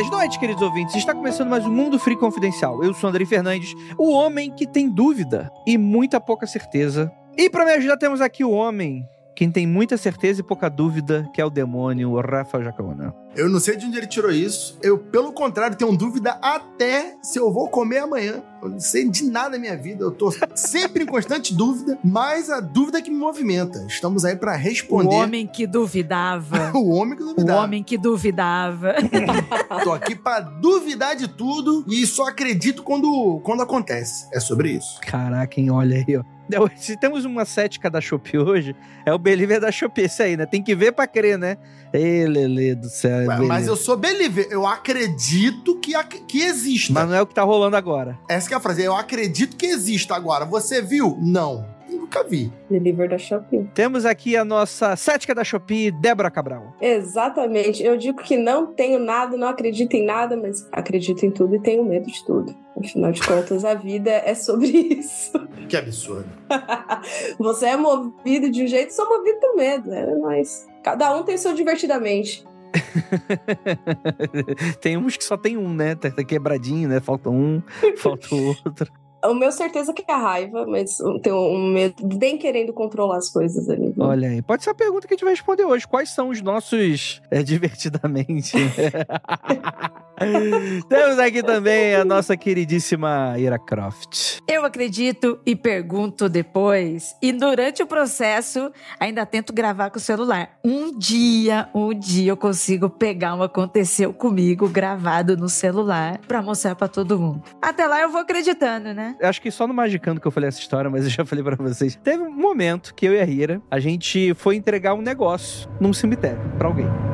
Belas noites, queridos ouvintes. Está começando mais um Mundo Free Confidencial. Eu sou Andrei Fernandes, o homem que tem dúvida e muita pouca certeza. E para me ajudar temos aqui o homem quem tem muita certeza e pouca dúvida, que é o demônio, o Rafa Jacaúna. Eu não sei de onde ele tirou isso. Eu, pelo contrário, tenho dúvida até se eu vou comer amanhã. Eu não sei de nada na minha vida. Eu tô sempre em constante dúvida, mas a dúvida é que me movimenta. Estamos aí para responder. O homem que duvidava. o homem que O duvidava. homem que duvidava. Tô aqui para duvidar de tudo e só acredito quando, quando acontece. É sobre isso. Caraca, hein? Olha aí, ó. Se temos uma cética da Shopee hoje, é o Believer da Shopee. Isso aí, né? Tem que ver pra crer, né? Ei, Lele do céu. Ué, beleza. mas eu sou believer. Eu acredito que, que exista. Mas não é o que tá rolando agora. Essa que é a frase. Eu acredito que exista. Agora, você viu? Não. Nunca vi. Deliver da Shopee. Temos aqui a nossa cética da Shopee, Débora Cabral. Exatamente. Eu digo que não tenho nada, não acredito em nada, mas acredito em tudo e tenho medo de tudo. Afinal de contas, a vida é sobre isso. Que absurdo. Você é movido de um jeito, sou movido do medo. É nóis. Cada um tem seu divertidamente. tem uns que só tem um, né? Tá tá quebradinho, né? Falta um, falta o outro. O meu certeza que é a raiva, mas tenho um medo bem querendo controlar as coisas ali. Olha aí. Pode ser a pergunta que a gente vai responder hoje. Quais são os nossos é, divertidamente? Temos aqui também a nossa queridíssima Ira Croft. Eu acredito e pergunto depois. E durante o processo, ainda tento gravar com o celular. Um dia, um dia eu consigo pegar um aconteceu comigo gravado no celular pra mostrar pra todo mundo. Até lá eu vou acreditando, né? Eu Acho que só no Magicando que eu falei essa história, mas eu já falei pra vocês. Teve um momento que eu e a Ira, a gente foi entregar um negócio num cemitério pra alguém.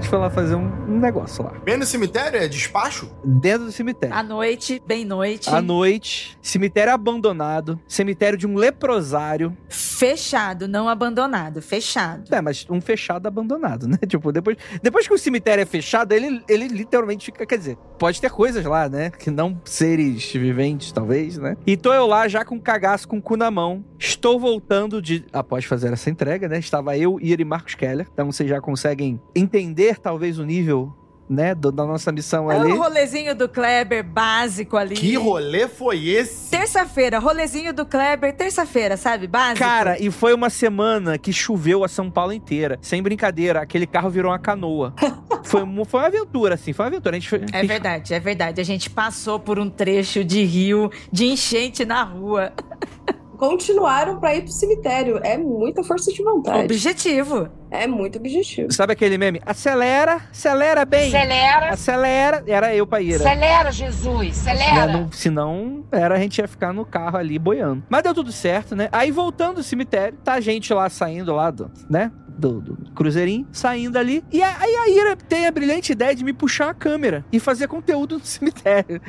A gente foi lá fazer um, um negócio lá. Bem no cemitério é despacho? Dentro do cemitério. À noite, bem noite. À noite, cemitério abandonado, cemitério de um leprosário. Fechado, não abandonado. Fechado. É, mas um fechado abandonado, né? Tipo, depois, depois que o cemitério é fechado, ele, ele literalmente fica. Quer dizer, pode ter coisas lá, né? Que não seres viventes, talvez, né? E tô eu lá já com cagaço com o cu na mão. Estou voltando de. Após fazer essa entrega, né? Estava eu, Ira e Marcos Keller. Então vocês já conseguem entender, talvez, o nível, né? do- da nossa missão É ali. o rolezinho do Kleber básico ali. Que rolê foi esse? Terça-feira, rolezinho do Kleber, terça-feira, sabe? Básico. Cara, e foi uma semana que choveu a São Paulo inteira. Sem brincadeira, aquele carro virou uma canoa. foi, uma- foi uma aventura, assim, foi uma aventura. A gente foi, É verdade, é verdade. A gente passou por um trecho de rio, de enchente na rua. Continuaram pra ir pro cemitério. É muita força de vontade. Objetivo. É muito objetivo. Sabe aquele meme? Acelera, acelera bem. Acelera, Acelera. Era eu pra Ira. acelera, Jesus, acelera. não- senão, era a gente ia ficar no carro ali boiando. Mas deu tudo certo, né? Aí voltando do cemitério, tá a gente lá saindo lá do, né? Do, do cruzeirinho, saindo ali. E aí a Ira tem a brilhante ideia de me puxar a câmera e fazer conteúdo no cemitério.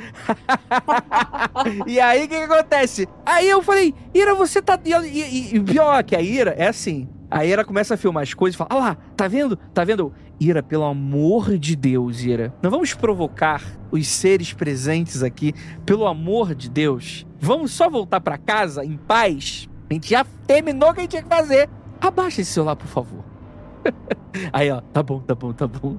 e aí o que, que acontece? Aí eu falei, Ira, você tá. E, e, e pior que a Ira é assim. A Ira começa a filmar as coisas e fala: Ah lá, tá vendo? Tá vendo? Ira, pelo amor de Deus, Ira, não vamos provocar os seres presentes aqui, pelo amor de Deus. Vamos só voltar pra casa em paz. A gente já terminou o que a gente tinha que fazer. Abaixa esse celular, por favor. Aí, ó, tá bom, tá bom, tá bom.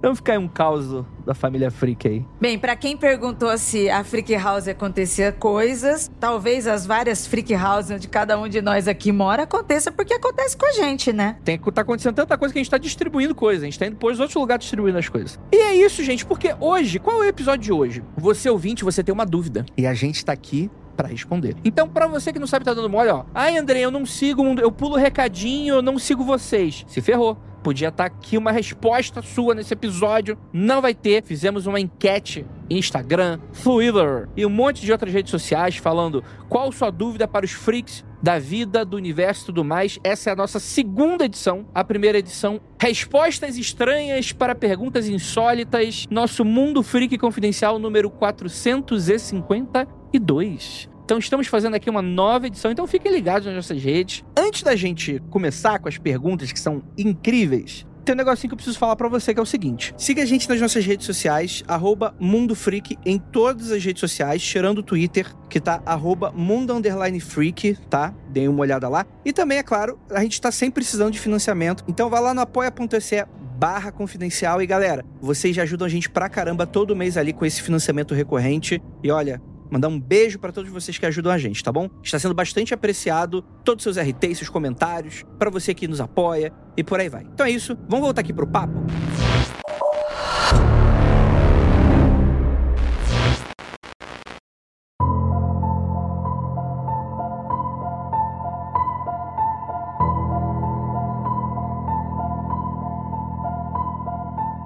Vamos ficar em um caos da família Freak aí. Bem, pra quem perguntou se a Freak House acontecia coisas, talvez as várias Freak House onde cada um de nós aqui mora aconteça porque acontece com a gente, né? Tem que tá acontecendo tanta coisa que a gente tá distribuindo coisa. A gente tá indo pôr os outros lugares distribuindo as coisas. E é isso, gente, porque hoje, qual é o episódio de hoje? Você ouvinte, você tem uma dúvida. E a gente tá aqui pra responder. Então, pra você que não sabe, tá dando mole, ó. Ai, André, eu não sigo, eu pulo recadinho, eu não sigo vocês. Se ferrou. Podia estar aqui uma resposta sua nesse episódio. Não vai ter. Fizemos uma enquete Instagram, Twitter e um monte de outras redes sociais falando qual sua dúvida para os freaks da vida, do universo e tudo mais. Essa é a nossa segunda edição. A primeira edição, Respostas Estranhas para Perguntas Insólitas, nosso Mundo Freak Confidencial número 452. Então estamos fazendo aqui uma nova edição, então fiquem ligados nas nossas redes. Antes da gente começar com as perguntas que são incríveis, tem um negocinho que eu preciso falar para você que é o seguinte: siga a gente nas nossas redes sociais, arroba Mundo Freak em todas as redes sociais, tirando o Twitter, que tá arroba Mundo Freak, tá? Deem uma olhada lá. E também, é claro, a gente tá sempre precisando de financiamento. Então vá lá no apoia.se barra confidencial e galera, vocês já ajudam a gente pra caramba todo mês ali com esse financiamento recorrente. E olha, mandar um beijo para todos vocês que ajudam a gente, tá bom? Está sendo bastante apreciado todos os seus RTs, seus comentários, para você que nos apoia e por aí vai. Então é isso, vamos voltar aqui pro papo?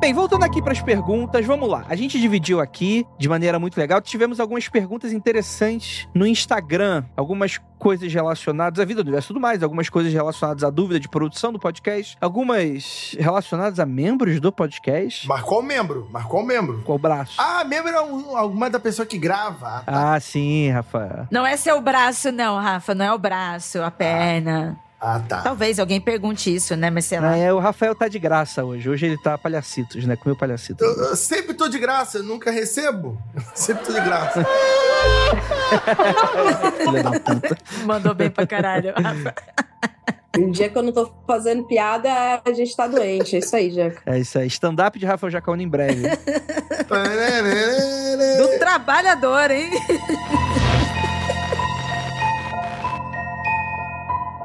Bem, voltando aqui para as perguntas, vamos lá. A gente dividiu aqui de maneira muito legal. Tivemos algumas perguntas interessantes no Instagram, algumas coisas relacionadas à vida do universo e tudo mais, algumas coisas relacionadas à dúvida de produção do podcast, algumas relacionadas a membros do podcast. Mas qual membro? Mas qual membro? Qual braço? Ah, membro é um, alguma da pessoa que grava. Ah, tá. Ah, sim, Rafa. Não é seu braço, não, Rafa. Não é o braço, a perna. Ah, tá. Talvez alguém pergunte isso, né? Mas sei lá. É, o Rafael tá de graça hoje. Hoje ele tá palhacitos, né? Comeu palhacito. Eu, eu sempre tô de graça, eu nunca recebo. sempre tô de graça. Filha da puta. Mandou bem pra caralho. Um dia que eu não tô fazendo piada, a gente tá doente. É isso aí, Jaca. É isso aí. Stand-up de Rafael Jacaúna em breve. Do trabalhador, hein?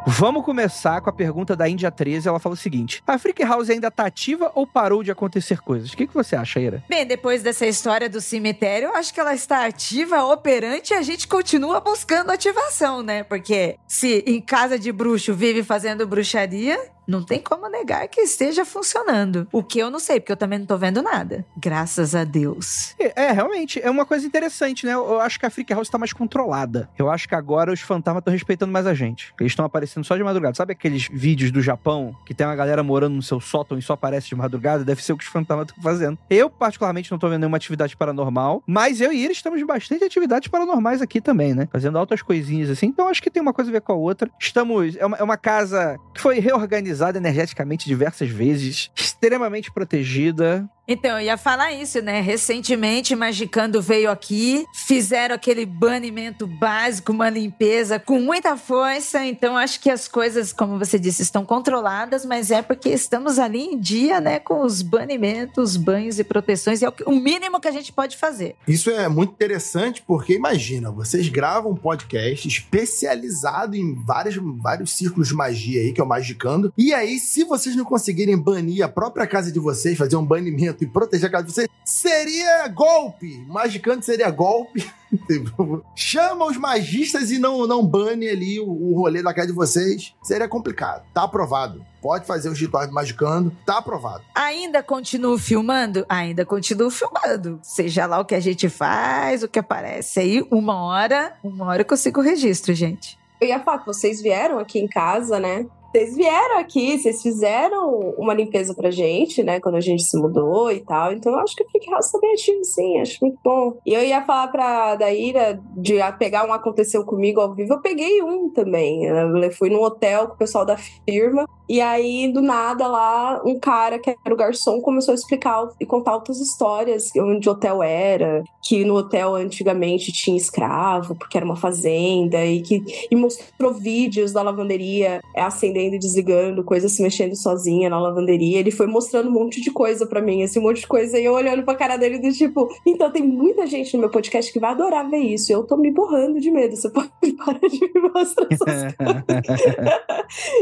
Vamos começar com a pergunta da Índia 13. Ela fala o seguinte: a Freak House ainda tá ativa ou parou de acontecer coisas? O que, que você acha, Ira? Bem, depois dessa história do cemitério, eu acho que ela está ativa, operante, e a gente continua buscando ativação, né? Porque se em casa de bruxo vive fazendo bruxaria, não tem como negar que esteja funcionando. O que eu não sei, porque eu também não tô vendo nada. Graças a Deus. É, é, realmente, é uma coisa interessante, né? Eu, eu acho que a Freak House tá mais controlada. Eu acho que agora os fantasmas estão respeitando mais a gente. Eles estão aparecendo só de madrugada. Sabe aqueles vídeos do Japão que tem uma galera morando no seu sótão e só aparece de madrugada? Deve ser o que os fantasmas estão fazendo. Eu, particularmente, não tô vendo nenhuma atividade paranormal, mas eu e eles estamos bastante atividades paranormais aqui também, né? Fazendo altas coisinhas assim. Então acho que tem uma coisa a ver com a outra. Estamos. É uma, é uma casa que foi reorganizada energeticamente diversas vezes, extremamente protegida. Então, eu ia falar isso, né? Recentemente, Magicando veio aqui, fizeram aquele banimento básico, uma limpeza com muita força. Então, acho que as coisas, como você disse, estão controladas, mas é porque estamos ali em dia, né? Com os banimentos, banhos e proteções. E é o mínimo que a gente pode fazer. Isso é muito interessante porque, imagina, vocês gravam um podcast especializado em vários, vários círculos de magia aí, que é o Magicando. E aí, se vocês não conseguirem banir a própria casa de vocês, fazer um banimento e proteger a casa de vocês, seria golpe. Magicando seria golpe. Chama os magistas e não, não bane ali o, o rolê da casa de vocês. Seria complicado. Tá aprovado. Pode fazer os rituais do Magicando. Tá aprovado. Ainda continuo filmando? Ainda continuo filmando. Seja lá o que a gente faz, o que aparece aí, uma hora, uma hora eu consigo o registro, gente. Eu ia falar que vocês vieram aqui em casa, né? Vocês vieram aqui, vocês fizeram uma limpeza pra gente, né? Quando a gente se mudou e tal. Então eu acho que tá bem ativo, sim. Acho muito bom. E eu ia falar pra Daíra de pegar um Aconteceu Comigo ao vivo. Eu peguei um também. Eu fui num hotel com o pessoal da firma. E aí, do nada, lá, um cara que era o garçom começou a explicar e contar outras histórias. Onde o hotel era. Que no hotel antigamente tinha escravo, porque era uma fazenda. E que e mostrou vídeos da lavanderia é, acendendo e desligando, coisa se mexendo sozinha na lavanderia. Ele foi mostrando um monte de coisa pra mim, esse monte de coisa, e eu olhando pra cara dele do tipo, então tem muita gente no meu podcast que vai adorar ver isso. Eu tô me borrando de medo. Você pode parar de me mostrar essas coisas.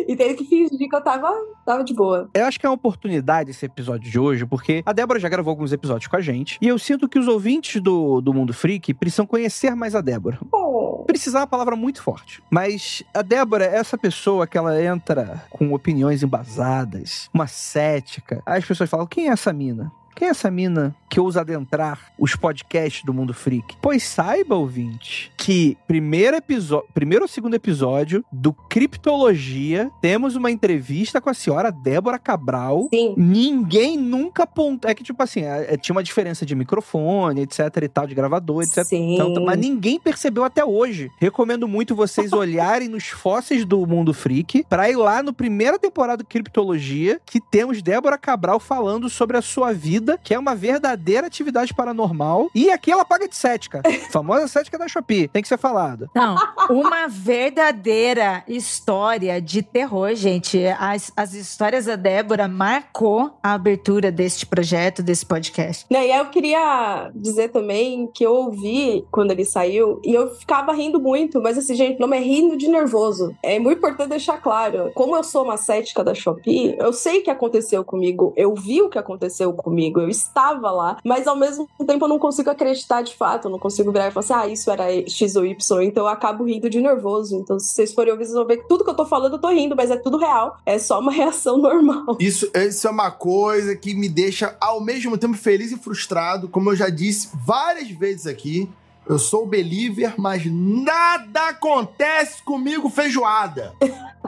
e teve que fingir que eu tava, tava de boa. Eu acho que é uma oportunidade esse episódio de hoje, porque a Débora já gravou alguns episódios com a gente, e eu sinto que os ouvintes do, do Mundo Freak precisam conhecer mais a Débora. Oh, Precisar é uma palavra muito forte. Mas a Débora é essa pessoa que ela entra com opiniões embasadas, uma cética. Aí as pessoas falam: quem é essa mina? Quem é essa mina que ousa adentrar os podcasts do Mundo Freak? Pois saiba, ouvinte, que primeiro episódio, primeiro ou segundo episódio do Criptologia, temos uma entrevista com a senhora Débora Cabral. Sim. Ninguém nunca apontou. É que, tipo assim, é- é- tinha uma diferença de microfone, etc e tal, de gravador, etc. Sim. Então, mas ninguém percebeu até hoje. Recomendo muito vocês olharem nos fósseis do Mundo Freak pra ir lá no primeira temporada do Criptologia, que temos Débora Cabral falando sobre a sua vida, que é uma verdadeira atividade paranormal. E aqui ela paga de cética. Famosa cética da Shopee. Tem que ser falado. Não, uma verdadeira história de terror, gente. As, as histórias da Débora marcou a abertura deste projeto, desse podcast. Né, e aí eu queria dizer também que eu ouvi quando ele saiu e eu ficava rindo muito, mas assim, gente, não é rindo de nervoso. É muito importante deixar claro. Como eu sou uma cética da Shopee, eu sei o que aconteceu comigo, eu vi o que aconteceu comigo, eu estava lá, mas ao mesmo tempo eu não consigo acreditar de fato, eu não consigo virar e falar assim, ah, isso era X ou Y, então eu acabo rindo de nervoso. Então, se vocês forem ouvir, vocês vão ver que tudo que eu tô falando eu tô rindo, mas é tudo real. É só uma reação normal. Isso, isso é uma coisa que me deixa ao mesmo tempo feliz e frustrado, como eu já disse várias vezes aqui. Eu sou believer, mas nada acontece comigo feijoada.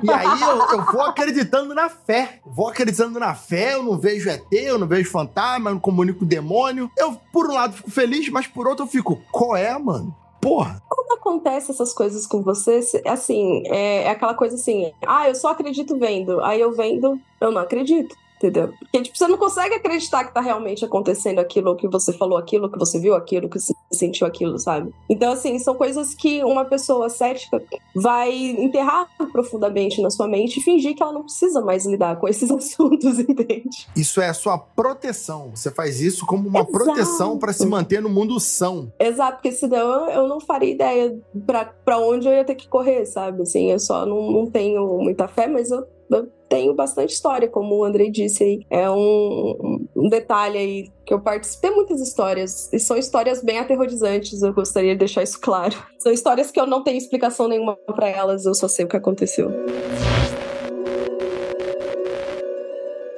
E aí eu, eu vou acreditando na fé. Vou acreditando na fé, eu não vejo ET, eu não vejo fantasma, eu não comunico com demônio. Eu, por um lado, fico feliz, mas por outro eu fico, qual é, mano? Porra. Quando acontece essas coisas com você, assim, é, é aquela coisa assim, ah, eu só acredito vendo. Aí eu vendo, eu não acredito. Entendeu? Porque, tipo, você não consegue acreditar que tá realmente acontecendo aquilo, que você falou aquilo, que você viu aquilo, que você sentiu aquilo, sabe? Então, assim, são coisas que uma pessoa cética vai enterrar profundamente na sua mente e fingir que ela não precisa mais lidar com esses assuntos, entende? Isso é a sua proteção. Você faz isso como uma Exato. proteção pra se manter no mundo são. Exato, porque senão eu não faria ideia pra, pra onde eu ia ter que correr, sabe? Assim, eu só não, não tenho muita fé, mas eu, eu tenho bastante história, como o Andrei disse aí. É um, um detalhe aí que eu participei muitas histórias, e são histórias bem aterrorizantes, eu gostaria de deixar isso claro. São histórias que eu não tenho explicação nenhuma pra elas, eu só sei o que aconteceu.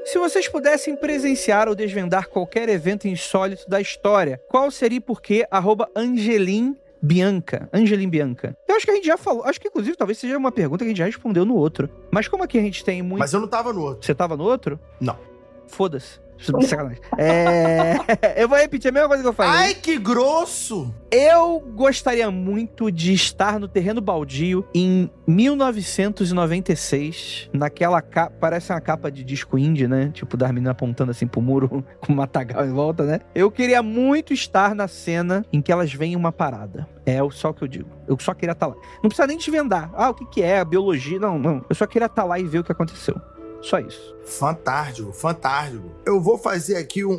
Se vocês pudessem presenciar ou desvendar qualquer evento insólito da história, qual seria e por? Arroba Angelim Bianca. Angelim Bianca. Eu acho que a gente já falou. Acho que, inclusive, talvez seja uma pergunta que a gente já respondeu no outro. Mas como aqui a gente tem muito. Mas eu não tava no outro. Você tava no outro? Não. Foda-se. Sacanagem. É... eu vou repetir a mesma coisa que eu falei. Ai, que grosso! Eu gostaria muito de estar no terreno baldio em 1996, naquela capa, parece uma capa de disco indie, né? Tipo, das meninas apontando assim pro muro com um matagal em volta, né? Eu queria muito estar na cena em que elas veem uma parada. É o- só o que eu digo. Eu só queria estar lá. Não precisa nem desvendar. Ah, o que que é? A biologia? Não, não. Eu só queria estar lá e ver o que aconteceu. Só isso. Fantástico, fantástico. Eu vou fazer aqui um,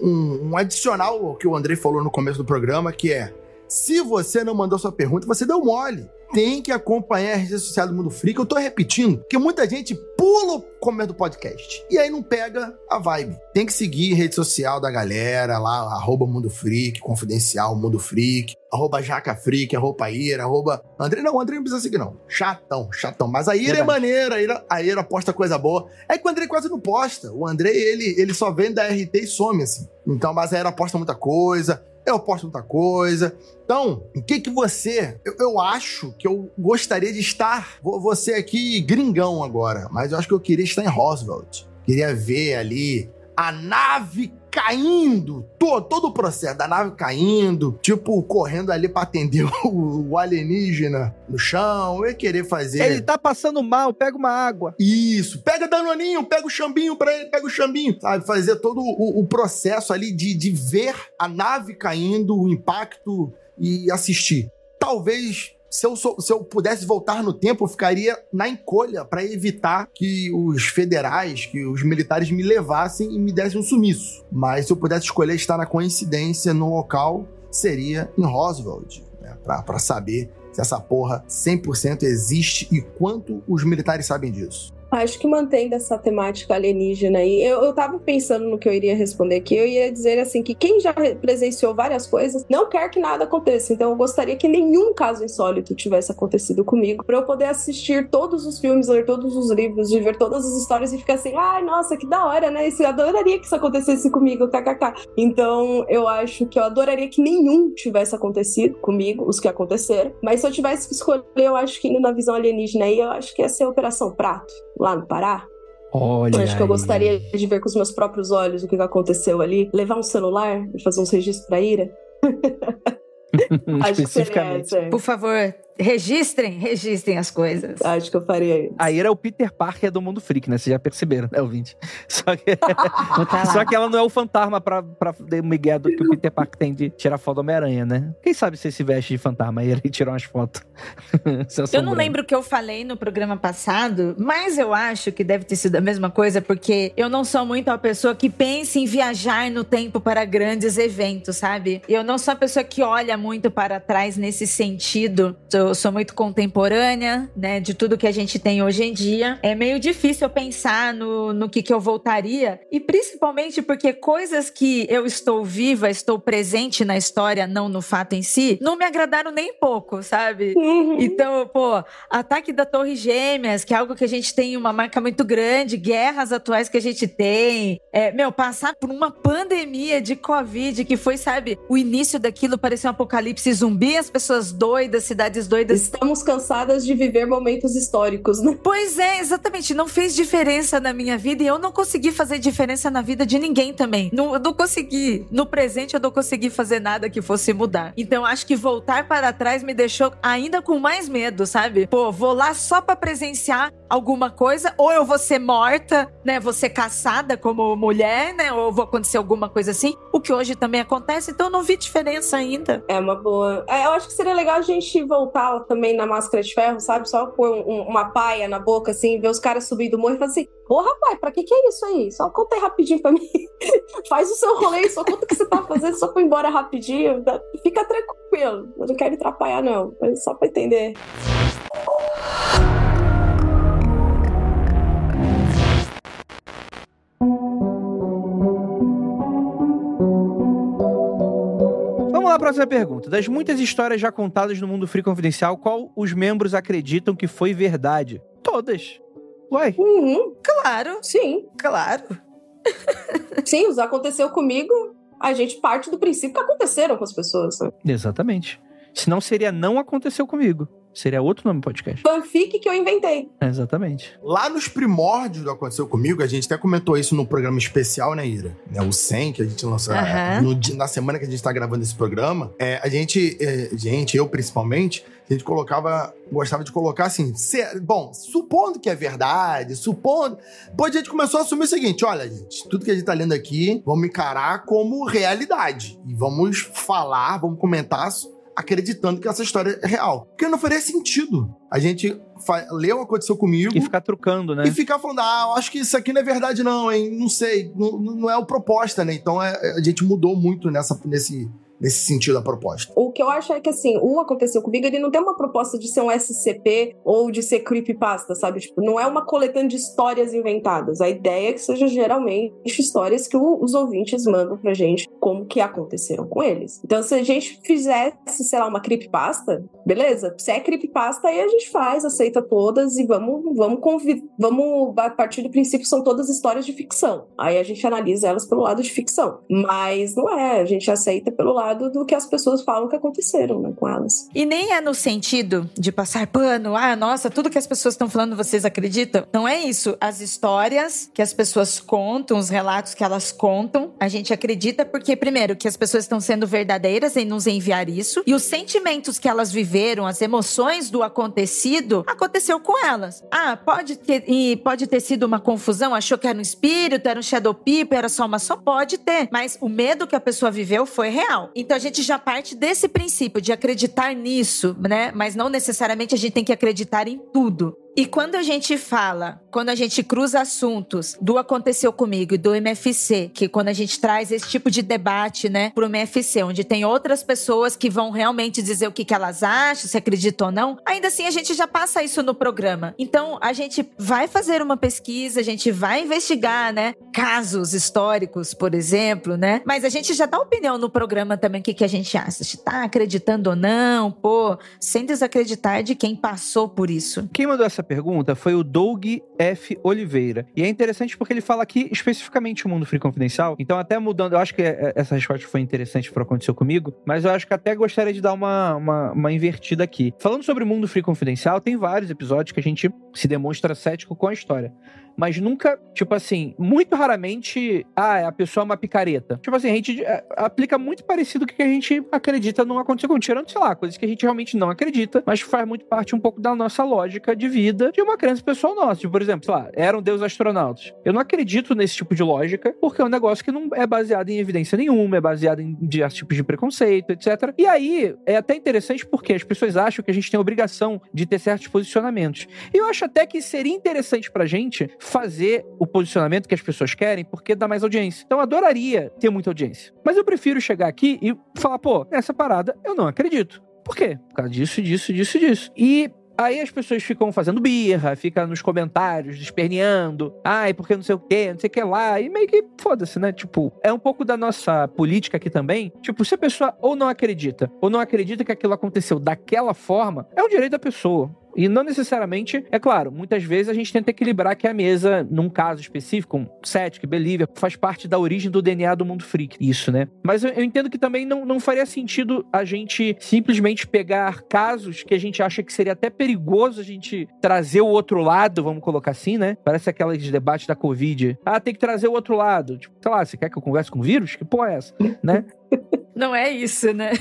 um- adicional ao que o Andrei falou no começo do programa, que é: se você não mandou sua pergunta, você deu mole. Tem que acompanhar a rede social do Mundo Freak. Eu tô repetindo, porque muita gente pula o começo do podcast e aí não pega a vibe. Tem que seguir a rede social da galera lá, arroba Mundo Freak, confidencial Mundo Freak, arroba Jaca Freak, arroba Ira, arroba... André, não, André não precisa seguir não. Chatão, chatão. Mas a Ira é maneira, a Ira, a Ira posta coisa boa. É que o André quase não posta. O André, ele, ele só vem da RT e some, assim. Então, mas a Ira posta muita coisa, eu posto muita coisa. Então, o que que você... Eu, eu acho que eu gostaria de estar... Vou, vou ser aqui gringão agora, mas eu acho que eu queria estar em Roosevelt. Queria ver ali a nave caindo, todo, todo o processo da nave caindo, tipo, correndo ali pra atender o, o alienígena no chão, ia querer fazer... Ele tá passando mal, pega uma água. Isso, pega danoninho, pega o chambinho pra ele, pega o chambinho, sabe? Fazer todo o, o processo ali de, de ver a nave caindo, o impacto e assistir. Talvez, se eu, sou- se eu pudesse voltar no tempo, eu ficaria na encolha pra evitar que os federais, que os militares me levassem e me dessem um sumiço. Mas se eu pudesse escolher estar na coincidência no local, seria em Roosevelt, né? Pra saber se essa porra 100% existe e quanto os militares sabem disso. Acho que mantém dessa temática alienígena aí. Eu, eu tava pensando no que eu iria responder aqui. Eu ia dizer assim que quem já presenciou várias coisas não quer que nada aconteça. Então eu gostaria que nenhum caso insólito tivesse acontecido comigo para eu poder assistir todos os filmes, ler todos os livros, viver todas as histórias e ficar assim, ai, nossa, que da hora, né? Eu adoraria que isso acontecesse comigo, kkk. Então eu acho que eu adoraria que nenhum tivesse acontecido comigo, os que aconteceram. Mas se eu tivesse que escolher, eu acho que indo na visão alienígena aí, eu acho que ia ser a Operação Prato, lá no Pará. Olha. Acho que eu aí. gostaria de ver com os meus próprios olhos o que aconteceu ali. Levar um celular e fazer uns registros pra Ira. Acho que seria Especificamente. essa. Por favor, registrem, registrem as coisas. Acho que eu faria isso. A Ira é o Peter Parker do mundo freak, né? Vocês já perceberam, né, ouvinte? Só que, tá só que ela não é o fantasma pra, pra Miguel do que o Peter Parker tem de tirar foto do Homem-Aranha, né? Quem sabe você se veste de fantasma e tirar umas fotos. Eu não lembro o que eu falei no programa passado, mas eu acho que deve ter sido a mesma coisa, porque eu não sou muito a pessoa que pensa em viajar no tempo para grandes eventos, sabe? Eu não sou a pessoa que olha muito para trás nesse sentido. Eu sou muito contemporânea, né, de tudo que a gente tem hoje em dia. É meio difícil eu pensar no, no que, que eu voltaria, e principalmente porque coisas que eu estou viva, estou presente na história, não no fato em si, não me agradaram nem pouco, sabe? Uhum. Então, pô, ataque da Torre Gêmeas, que é algo que a gente tem uma marca muito grande, guerras atuais que a gente tem. É, meu, passar por uma pandemia de Covid, que foi, sabe, o início daquilo parecia um apocalipse zumbi, as pessoas doidas, cidades doidas. Estamos cansadas de viver momentos históricos, né? Pois é, exatamente. Não fez diferença na minha vida e eu não consegui fazer diferença na vida de ninguém também. Não, eu não consegui. No presente, eu não consegui fazer nada que fosse mudar. Então, acho que voltar para trás me deixou ainda com mais medo, sabe? Pô, vou lá só pra presenciar alguma coisa, ou eu vou ser morta, né? Vou ser caçada como mulher, né? Ou vou acontecer alguma coisa assim. O que hoje também acontece, então eu não vi diferença ainda. É uma boa. É, eu acho que seria legal a gente voltar também na máscara de ferro, sabe? Só pôr um- um- uma paia na boca, assim, ver os caras subindo do morro e falar assim: Porra, pai, pra que que é isso aí? Só conta aí rapidinho pra mim. Faz o seu rolê, só conta o que você tá fazendo, só ir embora rapidinho. Fica tranquilo. Eu não quero atrapalhar, não. Só pra entender. Próxima pergunta. Das muitas histórias já contadas no mundo free confidencial, qual os membros acreditam que foi verdade? Todas. Uai. Uhum, Claro, sim. claro. Sim, os aconteceu comigo. A gente parte do princípio que aconteceram com as pessoas. né? Exatamente. Senão seria não aconteceu comigo. Seria outro nome do podcast. Fanfic que eu inventei. Exatamente. Lá nos primórdios do Aconteceu Comigo, a gente até comentou isso no programa especial, né, Ira? Né, o 100, que a gente lançou Aham. no na semana que a gente tá gravando esse programa. É, a gente, é, gente, eu principalmente, a gente colocava, gostava de colocar assim, se- bom, supondo que é verdade, supondo... Depois a gente começou a assumir o seguinte, olha, gente, tudo que a gente tá lendo aqui, vamos encarar como realidade. E vamos falar, vamos comentar acreditando que essa história é real. Porque não faria sentido. A gente leu o que aconteceu comigo E ficar trucando, né? e ficar falando, ah, eu acho que isso aqui não é verdade não, hein? Não sei, não, não é o proposta, né? Então é- a gente mudou muito nessa, nesse, nesse sentido a proposta. O que eu acho é que, assim, o Aconteceu Comigo, ele não tem uma proposta de ser um SCP ou de ser creepypasta, sabe? Tipo, não é uma coletânea de histórias inventadas. A ideia é que seja geralmente histórias que o- os ouvintes mandam pra gente como que aconteceram com eles. Então, se a gente fizesse, sei lá, uma creepypasta, beleza? Se é creepypasta, aí a gente faz, aceita todas e vamos, vamos, vamos a partir do princípio são todas histórias de ficção. Aí a gente analisa elas pelo lado de ficção. Mas não é, a gente aceita pelo lado do que as pessoas falam que aconteceram né, com elas. E nem é no sentido de passar pano, ah, nossa, tudo que as pessoas estão falando vocês acreditam. Não é isso. As histórias que as pessoas contam, os relatos que elas contam, a gente acredita porque, primeiro, que as pessoas estão sendo verdadeiras em nos enviar isso, e os sentimentos que elas viveram, as emoções do acontecido, aconteceu com elas. Ah, pode ter, e pode ter sido uma confusão, achou que era um espírito, era um shadow people, era só uma só. Pode ter, mas o medo que a pessoa viveu foi real. Então a gente já parte desse princípio de acreditar nisso, né? Mas não necessariamente a gente tem que acreditar em tudo. E quando a gente fala quando a gente cruza assuntos do Aconteceu Comigo e do MFC, que quando a gente traz esse tipo de debate, né, pro MFC, onde tem outras pessoas que vão realmente dizer o que, que elas acham, se acreditam ou não, ainda assim a gente já passa isso no programa. Então, a gente vai fazer uma pesquisa, a gente vai investigar, né, casos históricos, por exemplo, né, mas a gente já dá opinião no programa também, o que, que a gente acha, se tá acreditando ou não, pô, sem desacreditar de quem passou por isso. Quem mandou essa pergunta foi o Doug F. Oliveira. E é interessante porque ele fala aqui especificamente o mundo free confidencial. Então, até mudando, eu acho que é, essa resposta foi interessante para acontecer comigo, mas eu acho que até gostaria de dar uma, uma, uma invertida aqui. Falando sobre o mundo free confidencial, tem vários episódios que a gente se demonstra cético com a história mas nunca, tipo assim, muito raramente, ah, a pessoa é uma picareta. Tipo assim, a gente é, aplica muito parecido com o que a gente acredita não acontecer com tirando, sei lá, coisas que a gente realmente não acredita, mas faz muito parte um pouco da nossa lógica de vida de uma crença pessoal nossa. Tipo, por exemplo, sei lá, eram deus astronautas. Eu não acredito nesse tipo de lógica, porque é um negócio que não é baseado em evidência nenhuma, é baseado em diversos tipos de preconceito, etc. E aí, é até interessante porque as pessoas acham que a gente tem obrigação de ter certos posicionamentos. E eu acho até que seria interessante pra gente fazer o posicionamento que as pessoas querem porque dá mais audiência. Então eu adoraria ter muita audiência. Mas eu prefiro chegar aqui e falar, pô, essa parada eu não acredito. Por quê? Por causa disso, disso, disso, disso. E Aí as pessoas ficam fazendo birra, ficam nos comentários, desperneando. Ai, porque não sei o quê, não sei o que lá. E meio que foda-se, né? Tipo, é um pouco da nossa política aqui também. Tipo, se a pessoa ou não acredita, ou não acredita que aquilo aconteceu daquela forma, é um direito da pessoa. E não necessariamente, é claro, muitas vezes a gente tenta equilibrar que a mesa, num caso específico, um Celtic, Believer, faz parte da origem do DNA do mundo freak. Isso, né? Mas eu, eu, entendo que também não, não faria sentido a gente simplesmente pegar casos que a gente acha que seria até perigoso a gente trazer o outro lado, vamos colocar assim, né? Parece aqueles debates da Covid. Ah, tem que trazer o outro lado. Tipo, sei lá, você quer que eu converse com o vírus? Que porra é essa? né? Não é isso, né?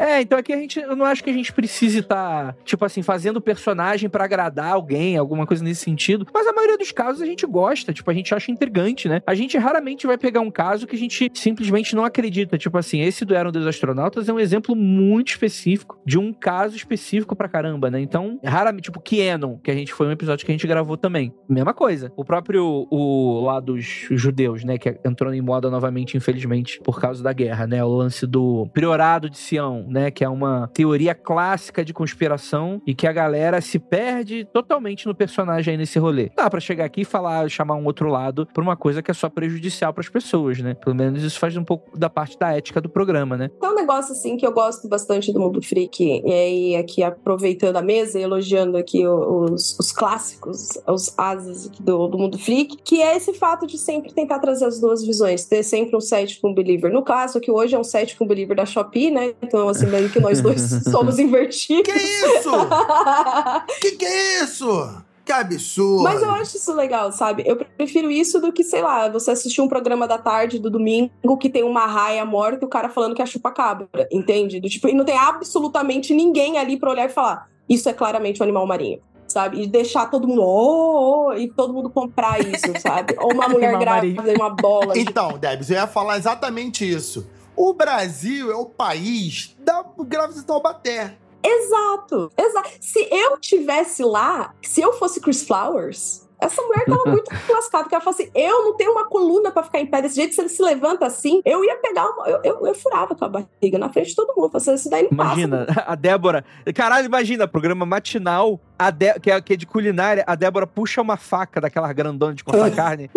É, então aqui a gente, eu não acho que a gente precise estar, tá, tipo assim, fazendo personagem para agradar alguém, alguma coisa nesse sentido. Mas a maioria dos casos a gente gosta, tipo, a gente acha intrigante, né? A gente raramente vai pegar um caso que a gente simplesmente não acredita. Tipo assim, esse do Eram dos Astronautas é um exemplo muito específico de um caso específico pra caramba, né? Então, raramente, tipo, Kenon, que a gente foi um episódio que a gente gravou também. Mesma coisa. O próprio, o lá dos judeus, né? Que entrou em moda novamente, infelizmente, por causa da guerra, né? O lance do priorado de Sião, né? Que é uma teoria clássica de conspiração e que a galera se perde totalmente no personagem aí nesse rolê. Dá para chegar aqui e falar, chamar um outro lado pra uma coisa que é só prejudicial para as pessoas, né? Pelo menos isso faz um pouco da parte da ética do programa, né? Tem um negócio assim que eu gosto bastante do mundo freak, e aí aqui aproveitando a mesa e elogiando aqui os, os clássicos, os ases do, do mundo freak, que é esse fato de sempre tentar trazer as duas visões, ter sempre um set com um believer. No caso, que hoje é um set com believer da Shopee, né? Então, assim, meio que nós dois somos invertidos. Que isso? que que é isso? Que absurdo! Mas eu acho isso legal, sabe? Eu prefiro isso do que, sei lá, você assistir um programa da tarde do domingo que tem uma raia morta e o cara falando que é chupa-cabra, entende? Do tipo, e não tem absolutamente ninguém ali pra olhar e falar: isso é claramente um animal marinho sabe? E deixar todo mundo, oh, oh, e todo mundo comprar isso, sabe? Ou uma mulher grávida uma bola. Então, Debs, eu ia falar exatamente isso. O Brasil é o país da grávida Taubaté. Exato, exato. Se eu tivesse lá, se eu fosse Chris Flowers, essa mulher tava muito lascada, porque ela falou assim: eu não tenho uma coluna para ficar em pé desse jeito, se ele se levanta assim, eu ia pegar uma. Eu, eu, eu furava com a barriga na frente de todo mundo. Falei, isso daí não Imagina, passa. a Débora. Caralho, imagina, programa matinal, a De, que, é, que é de culinária, a Débora puxa uma faca daquela grandona de cortar carne.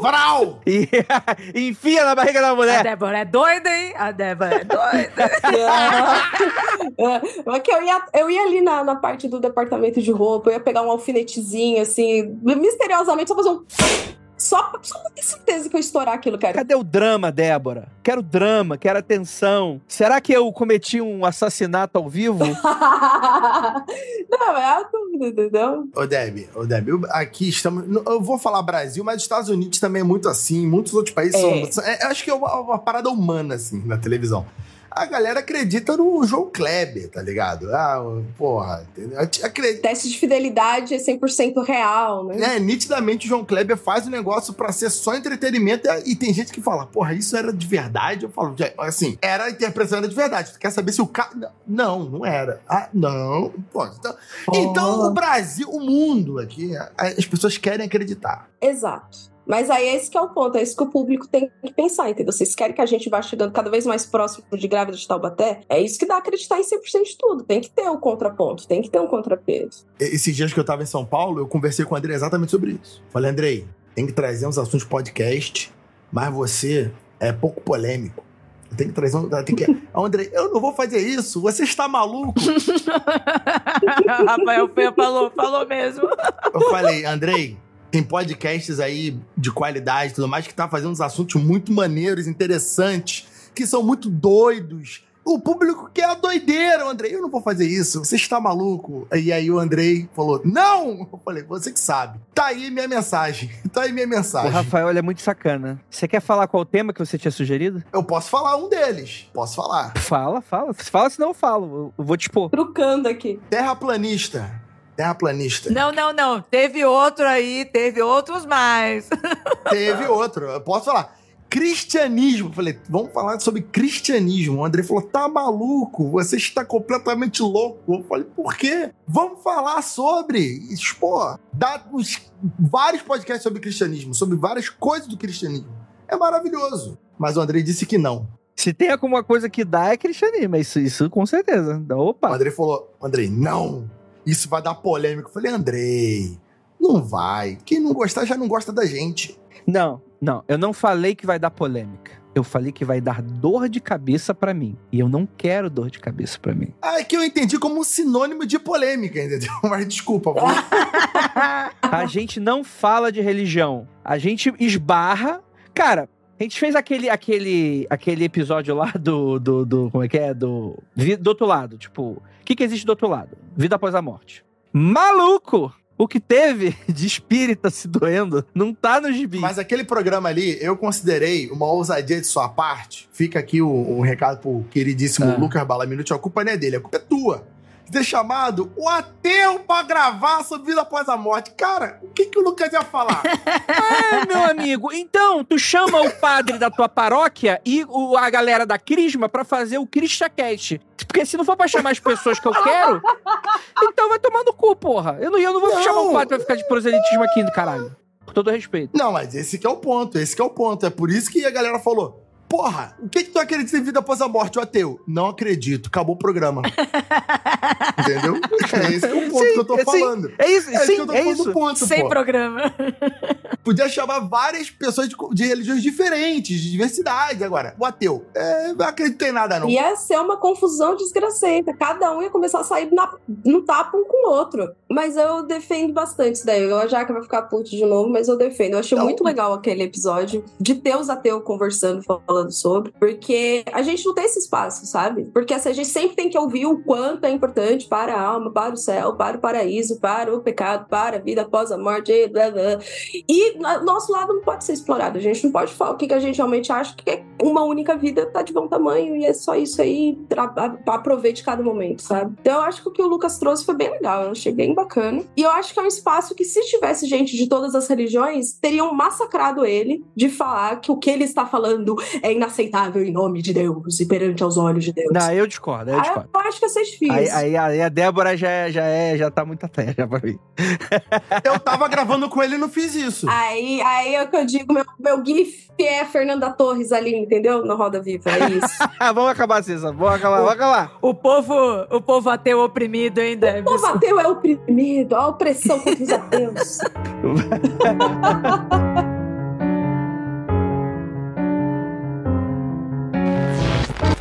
Vral! E, e enfia na barriga da mulher. A Débora é doida, hein? A Débora é doida. é, é que eu ia, eu ia ali na, na parte do departamento de roupa, eu ia pegar um alfinetezinho, assim, misteriosamente só fazer um. Só, só pra ter certeza que eu estourar aquilo, cara. Cadê o drama, Débora? Quero drama, quero atenção. Será que eu cometi um assassinato ao vivo? não, é a dúvida, entendeu? Ô, Deb, ô, Deb, aqui estamos. Eu vou falar Brasil, mas os Estados Unidos também é muito assim, muitos outros países é. são. É, acho que é uma, uma parada humana, assim, na televisão a galera acredita no João Kleber, tá ligado? Ah, porra, entendeu? Acredita. Teste de fidelidade é 100% real, né? É, nitidamente o João Kleber faz o negócio pra ser só entretenimento e tem gente que fala, porra, isso era de verdade? Eu falo, assim, era a interpretação de verdade. Tu quer saber se o cara... Não, não era. Ah, não. Pô, então, oh. então o Brasil, o mundo aqui, as pessoas querem acreditar. Exato. Mas aí esse que é o ponto, é isso que o público tem que pensar, entendeu? Vocês querem que a gente vá chegando cada vez mais próximo de grávida de Taubaté? É isso que dá a acreditar em 100% de tudo. Tem que ter um contraponto, tem que ter um contrapeso. Esses dias que eu tava em São Paulo, eu conversei com o André exatamente sobre isso. Falei, Andrei, tem que trazer uns assuntos podcast, mas você é pouco polêmico. Tem que trazer um. Tem que... André, eu não vou fazer isso, você está maluco. Rafael Fê falou, falou mesmo. Eu falei, Andrei, tem podcasts aí de qualidade e tudo mais que tá fazendo uns assuntos muito maneiros, interessantes, que são muito doidos. O público quer a doideira, Andrei. Eu não vou fazer isso, você está maluco. E aí o Andrei falou: Não! Eu falei: Você que sabe. Tá aí minha mensagem. Tá aí minha mensagem. O Rafael é muito sacana. Você quer falar qual o tema que você tinha sugerido? Eu posso falar um deles. Posso falar. Fala, fala. Fala, senão eu falo. Eu vou te pôr. Trucando aqui. Terraplanista terraplanista. Não, não, não. Teve outro aí, teve outros mais. teve outro. Eu posso falar. Cristianismo. Falei, vamos falar sobre cristianismo. O André falou: tá maluco? Você está completamente louco. Eu falei, por quê? Vamos falar sobre. Pô, dá uns, vários podcasts sobre cristianismo, sobre várias coisas do cristianismo. É maravilhoso. Mas o André disse que não. Se tem alguma coisa que dá, é cristianismo. Isso, isso com certeza. Opa. O André falou: André, não isso vai dar polêmica. Eu falei, Andrei, não vai. Quem não gostar já não gosta da gente. Não, não, eu não falei que vai dar polêmica. Eu falei que vai dar dor de cabeça para mim. E eu não quero dor de cabeça para mim. Ah, é que eu entendi como um sinônimo de polêmica, entendeu? Mas desculpa. a gente não fala de religião. A gente esbarra. Cara, a gente fez aquele, aquele, aquele episódio lá do, do, do. Como é que é? Do. Do outro lado. Tipo, o que, que existe do outro lado? Vida após a morte. Maluco! O que teve de espírita se doendo não tá no gibi. Mas aquele programa ali, eu considerei uma ousadia de sua parte. Fica aqui um, um recado pro queridíssimo ah. Lucas Balaminute. A culpa não é dele, a culpa é tua ter chamado o ateu pra gravar sobre vida após a morte. Cara, o que, que o Lucas ia falar? ah, meu amigo, então tu chama o padre da tua paróquia e o, a galera da Crisma pra fazer o CristaCast. Porque se não for pra chamar as pessoas que eu quero, então vai tomar no cu, porra. Eu não, eu não vou não. chamar o padre pra ficar de proselitismo aqui, caralho. Com todo respeito. Não, mas esse que é o ponto, esse que é o ponto. É por isso que a galera falou Porra, o que, que tu acredita em vida após a morte, o ateu? Não acredito, acabou o programa. Entendeu? É esse é o ponto sim, que eu tô é, falando. é isso, é sim, que eu tô é falando isso. ponto, Sem pô. programa. Podia chamar várias pessoas de, de, religiões diferentes, de diversidade. Agora, o ateu, é, não acredito em nada, não. Ia ser uma confusão desgracenta. Cada um ia começar a sair na, no tapa um com o outro. Mas eu defendo bastante isso daí. Eu já que vai ficar puto de novo, mas eu defendo. Eu achei então, muito legal aquele episódio de ter os ateus conversando, falando falando sobre, porque a gente não tem esse espaço, sabe? Porque assim, a gente sempre tem que ouvir o quanto é importante para a alma, para o céu, para o paraíso, para o pecado, para a vida após a morte, blá, blá. e nosso lado não pode ser explorado. A gente não pode falar o que, a gente realmente acha que uma única vida tá de bom tamanho e é só isso aí, aproveite cada momento, sabe? Então eu acho que o que o Lucas trouxe foi bem legal, eu achei bem bacana. E eu acho que é um espaço que se tivesse gente de todas as religiões, teriam massacrado ele de falar que o que ele está falando é é inaceitável em nome de Deus e perante aos olhos de Deus. Não, eu discordo, eu discordo. eu acho que ser difícil. Aí, aí, aí, a Débora já, é, já, é, já tá muito até já pra mim. eu tava gravando com ele e não fiz isso. Aí, aí é o que eu digo, meu, meu gif é Fernanda Torres ali, entendeu? No Roda Viva, é isso. vamos acabar, César, vamos acabar, vamos acabar. O povo, o povo ateu oprimido ainda. O povo ateu é oprimido, a opressão contra os ateus.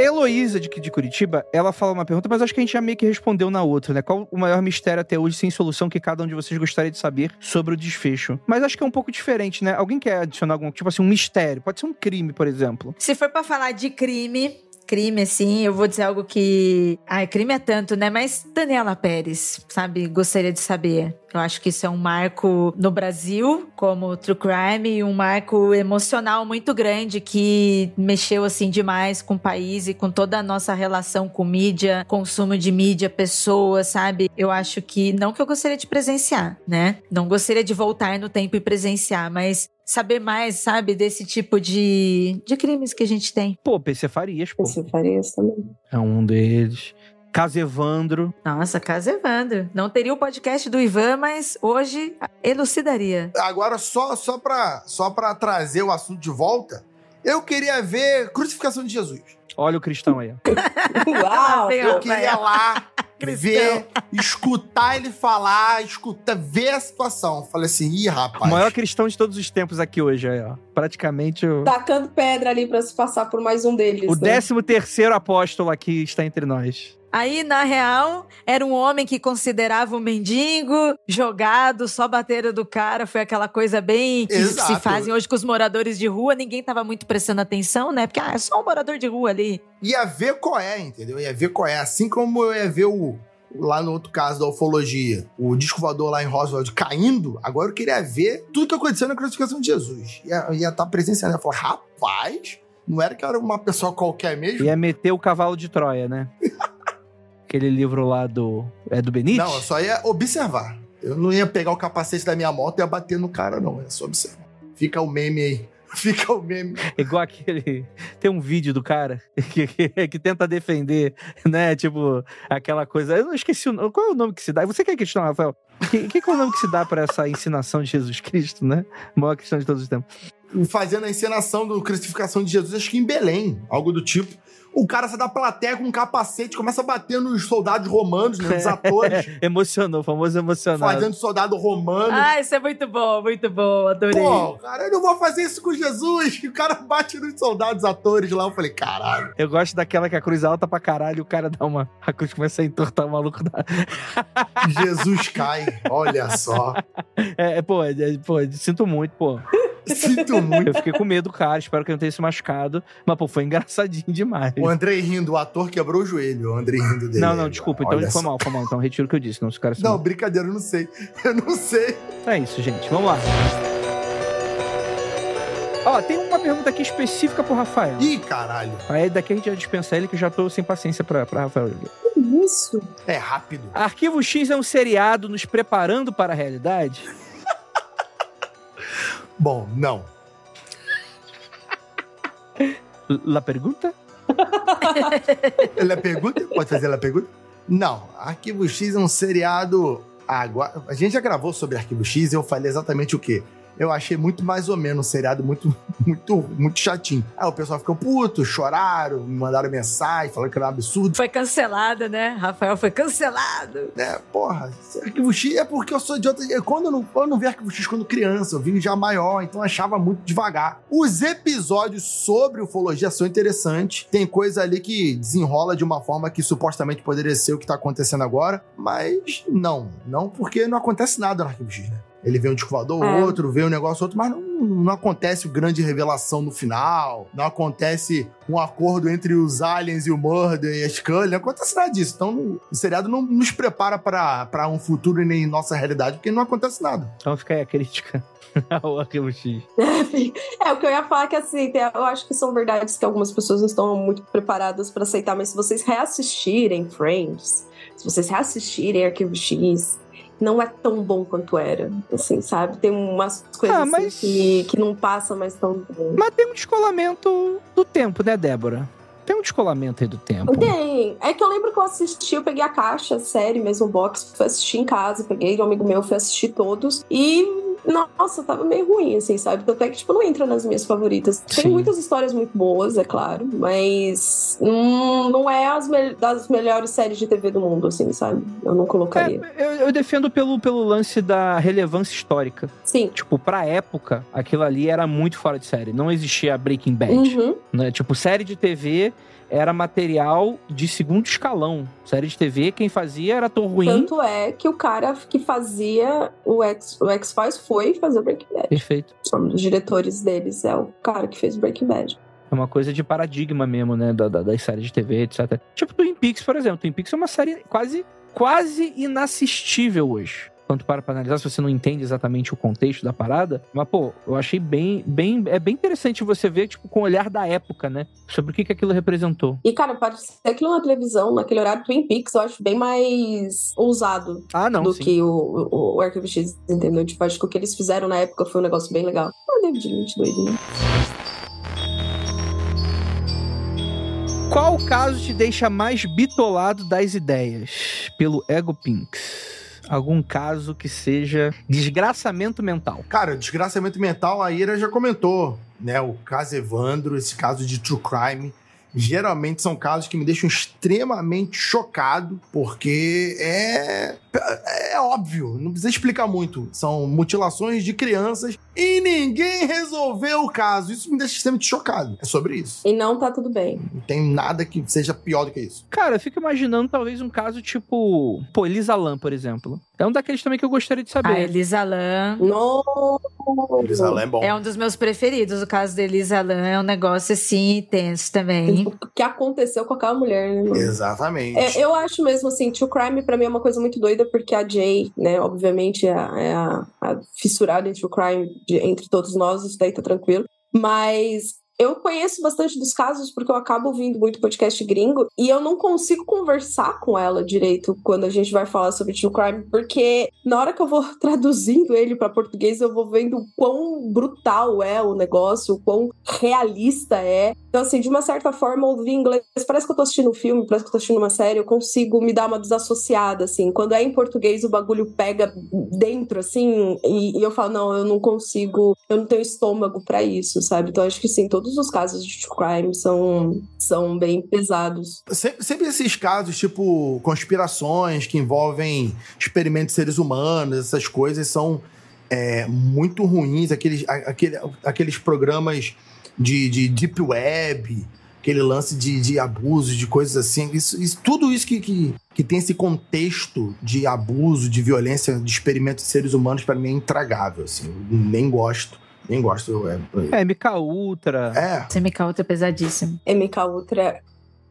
Heloísa de, de Curitiba, ela fala uma pergunta, mas acho que a gente já meio que respondeu na outra, né? Qual o maior mistério até hoje sem solução que cada um de vocês gostaria de saber sobre o desfecho? Mas acho que é um pouco diferente, né? Alguém quer adicionar algum, tipo assim, um mistério? Pode ser um crime, por exemplo. Se for pra falar de crime, crime, assim, eu vou dizer algo que. Ai, crime é tanto, né? Mas Daniela Pérez, sabe? Gostaria de saber. Eu acho que isso é um marco no Brasil, como True Crime, e um marco emocional muito grande que mexeu, assim, demais com o país e com toda a nossa relação com mídia, consumo de mídia, pessoas, sabe? Eu acho que. Não que eu gostaria de presenciar, né? Não gostaria de voltar no tempo e presenciar, mas saber mais, sabe, desse tipo de, de crimes que a gente tem. Pô, PC Farias, pô. PC Farias também. É um deles. Caso Evandro. Nossa, Caso Evandro. Não teria o podcast do Ivan, mas hoje elucidaria. Agora, só, só, pra, só pra trazer o assunto de volta, eu queria ver Crucificação de Jesus. Olha o cristão aí. Uau! Eu queria lá ver, escutar ele falar, escutar, ver a situação. Falei assim, ih, O rapaz. maior cristão de todos os tempos aqui hoje, aí, ó. Praticamente o, Tacando pedra ali pra se passar por mais um deles. o né? décimo terceiro apóstolo aqui está entre nós. Aí, na real, era um homem que considerava o mendigo jogado, só bateram do cara. Foi aquela coisa bem que Exato. se fazem hoje com os moradores de rua. Ninguém tava muito prestando atenção, né? Porque ah, é só um morador de rua ali. Ia ver qual é, entendeu? Ia ver qual é. Assim como eu ia ver o. Lá no outro caso da ufologia, o disco voador lá em Roswell caindo, agora eu queria ver tudo que aconteceu na crucificação de Jesus. Ia estar ia tá presenciando. Eu falei, rapaz, não era que era uma pessoa qualquer mesmo? Ia meter o cavalo de Troia, né? Aquele livro lá do. É do Benite? Não, eu só ia observar. Eu não ia pegar o capacete da minha moto e ia bater no cara, não. É só observar. Fica o meme aí. Fica o meme. Igual aquele. Tem um vídeo do cara que, que, que tenta defender, né? Tipo, aquela coisa. Eu não esqueci o nome. Qual é o nome que se dá? Você quer questionar, Rafael? O que, que, que é o nome que se dá pra essa ensinação de Jesus Cristo, né? Maior cristão de todos os tempos. Fazendo a encenação do crucificação de Jesus, acho que em Belém, algo do tipo. O cara sai da plateia com um capacete, começa a bater nos soldados romanos, né, nos atores, Emocionou, famoso emocionado. fazendo soldado romano. Ah, isso é muito bom, muito bom. Adorei. Pô, cara, eu não vou fazer isso com Jesus. E o cara bate nos soldados atores lá. Eu falei, caralho. Eu gosto daquela que a cruz é alta pra caralho e o cara dá uma. A cruz começa a entortar o maluco. Da... Jesus cai. Olha só. É, é, pô, é, pô, sinto muito, pô. Sinto muito. Eu fiquei com medo, cara. Espero que eu não tenha se machucado. Mas, pô, foi engraçadinho demais. O Andrei rindo, o ator quebrou o joelho. O Andrei rindo dele. Não, não, desculpa. Então Olha foi só. mal, foi mal. Então retiro o que eu disse. Não, os caras Não, brincadeira, eu não sei. Eu não sei. É isso, gente. Vamos lá. Ó, tem uma pergunta aqui específica pro Rafael. Ih, caralho. Aí daqui a gente já dispensa ele, que eu já tô sem paciência pra, pra Rafael. Que isso? É rápido. Arquivo X é um seriado nos preparando para a realidade? Bom, não. La pergunta? Ela pergunta? Pode fazer ela pergunta? Não. Arquivo X é um seriado. Agora, a gente já gravou sobre Arquivo X e eu falei exatamente o quê? Eu achei muito mais ou menos um seriado muito, muito, muito chatinho. Aí o pessoal ficou puto, choraram, me mandaram mensagem, falando que era um absurdo. Foi cancelada, né? Rafael foi cancelado. É, porra, Arquivo X é porque eu sou idiota. Eu- Quando eu não, eu não vi Arquivo X quando criança, eu vi já maior, então achava muito devagar. Os episódios sobre ufologia são interessantes. Tem coisa ali que desenrola de uma forma que supostamente poderia ser o que tá acontecendo agora, mas não. Não porque não acontece nada no Arquivo X, né? Ele vê um disco voador, É. outro, vê um negócio, outro, mas não, não acontece o grande revelação no final, não acontece um acordo entre os aliens e o Murder e a Scully, não acontece nada disso. Então, o seriado não nos prepara pra pra um futuro e nem nossa realidade, porque não acontece nada. Então fica aí a crítica ao Arquivo X. É, o que eu ia falar é que assim, eu acho que são verdades que algumas pessoas não estão muito preparadas pra aceitar, mas se vocês reassistirem Friends, se vocês reassistirem Arquivo X, não é tão bom quanto era, assim, sabe? Tem umas coisas Ah, assim, mas- que, que não passam mais tão bem. Mas tem um descolamento do tempo, né, Débora? Tem um descolamento aí do tempo. Tem. É que eu lembro que eu assisti, eu peguei a caixa, série mesmo, box, fui assistir em casa, peguei um amigo meu, fui assistir todos. E nossa, tava meio ruim, assim, sabe? Tanto é que, tipo, não entra nas minhas favoritas. Tem Sim. muitas histórias muito boas, é claro, mas hum, não é as me- das melhores séries de TV do mundo, assim, sabe? Eu não colocaria. É, eu, eu defendo pelo, pelo lance da relevância histórica. Sim. Tipo, pra época, aquilo ali era muito fora de série. Não existia Breaking Bad. Uhum. Né? Tipo, série de TV era material de segundo escalão. Série de TV, quem fazia era ator ruim. Tanto é que o cara que fazia o X-Files foi fazer o Breaking Bad. Perfeito. Um dos diretores deles é o cara que fez Breaking Bad. É uma coisa de paradigma mesmo, né? Da, da- das séries de TV, etc. Tipo Twin Peaks, por exemplo. Twin Peaks é uma série quase, quase inassistível hoje. Quando para pra analisar, se você não entende exatamente o contexto da parada. Mas, pô, eu achei bem, bem. É bem interessante você ver, tipo, com o olhar da época, né? Sobre o que, que aquilo representou. E, cara, pode ser aquilo na televisão, naquele horário Twin Peaks, eu acho bem mais ousado Ah, não, do sim. que o, o, o Arquivo X, entendeu? Tipo, acho que o que eles fizeram na época foi um negócio bem legal. Ah, David Lynch doido, né? Qual caso te deixa mais bitolado das ideias? Pelo Ego Pinks. Algum caso que seja desgraçamento mental. Cara, desgraçamento mental, a Ira já comentou, né? O caso Evandro, esse caso de true crime. Geralmente são casos que me deixam extremamente chocado, porque é, é óbvio, não precisa explicar muito. São mutilações de crianças e ninguém resolveu o caso. Isso me deixa extremamente chocado. É sobre isso. E não tá tudo bem. Não tem nada que seja pior do que isso. Cara, eu fico imaginando talvez um caso tipo. Pô, Elisa Lam, por exemplo. É um daqueles também que eu gostaria de A saber. Elisa Lam Não. Jerusalém é bom. é um dos meus preferidos. O caso da Elisa Lam é um negócio assim tenso também. O que aconteceu com aquela mulher, né? mano? Exatamente. É, eu acho mesmo assim, True Crime pra mim é uma coisa muito doida, porque a Jay, né, obviamente é a, é a- a fissurada em True Crime de- entre todos nós, isso daí tá tranquilo. Mas eu conheço bastante dos casos porque eu acabo ouvindo muito podcast gringo e eu não consigo conversar com ela direito quando a gente vai falar sobre True Crime, porque na hora que eu vou traduzindo ele pra português, eu vou vendo o quão brutal é o negócio, o quão realista é. Então, assim, de uma certa forma, ouvir inglês parece que eu tô assistindo um filme, parece que eu tô assistindo uma série, eu consigo me dar uma desassociada, assim. Quando é em português, o bagulho pega dentro, assim, e, e eu falo, não, eu não consigo, eu não tenho estômago pra isso, sabe? Então, acho que sim, todos os casos de true crime são, são bem pesados. Sempre, sempre esses casos, tipo, conspirações que envolvem experimentos de seres humanos, essas coisas são é, muito ruins. Aqueles, aquele, aqueles programas de, de Deep Web, aquele lance de, de abuso, de coisas assim. Isso, isso- tudo isso que, que, que tem esse contexto de abuso, de violência, de experimentos de seres humanos, pra mim é intragável. Assim. Nem gosto. Nem gosto. É, É, MK Ultra. é. CMK Ultra é pesadíssimo. MK Ultra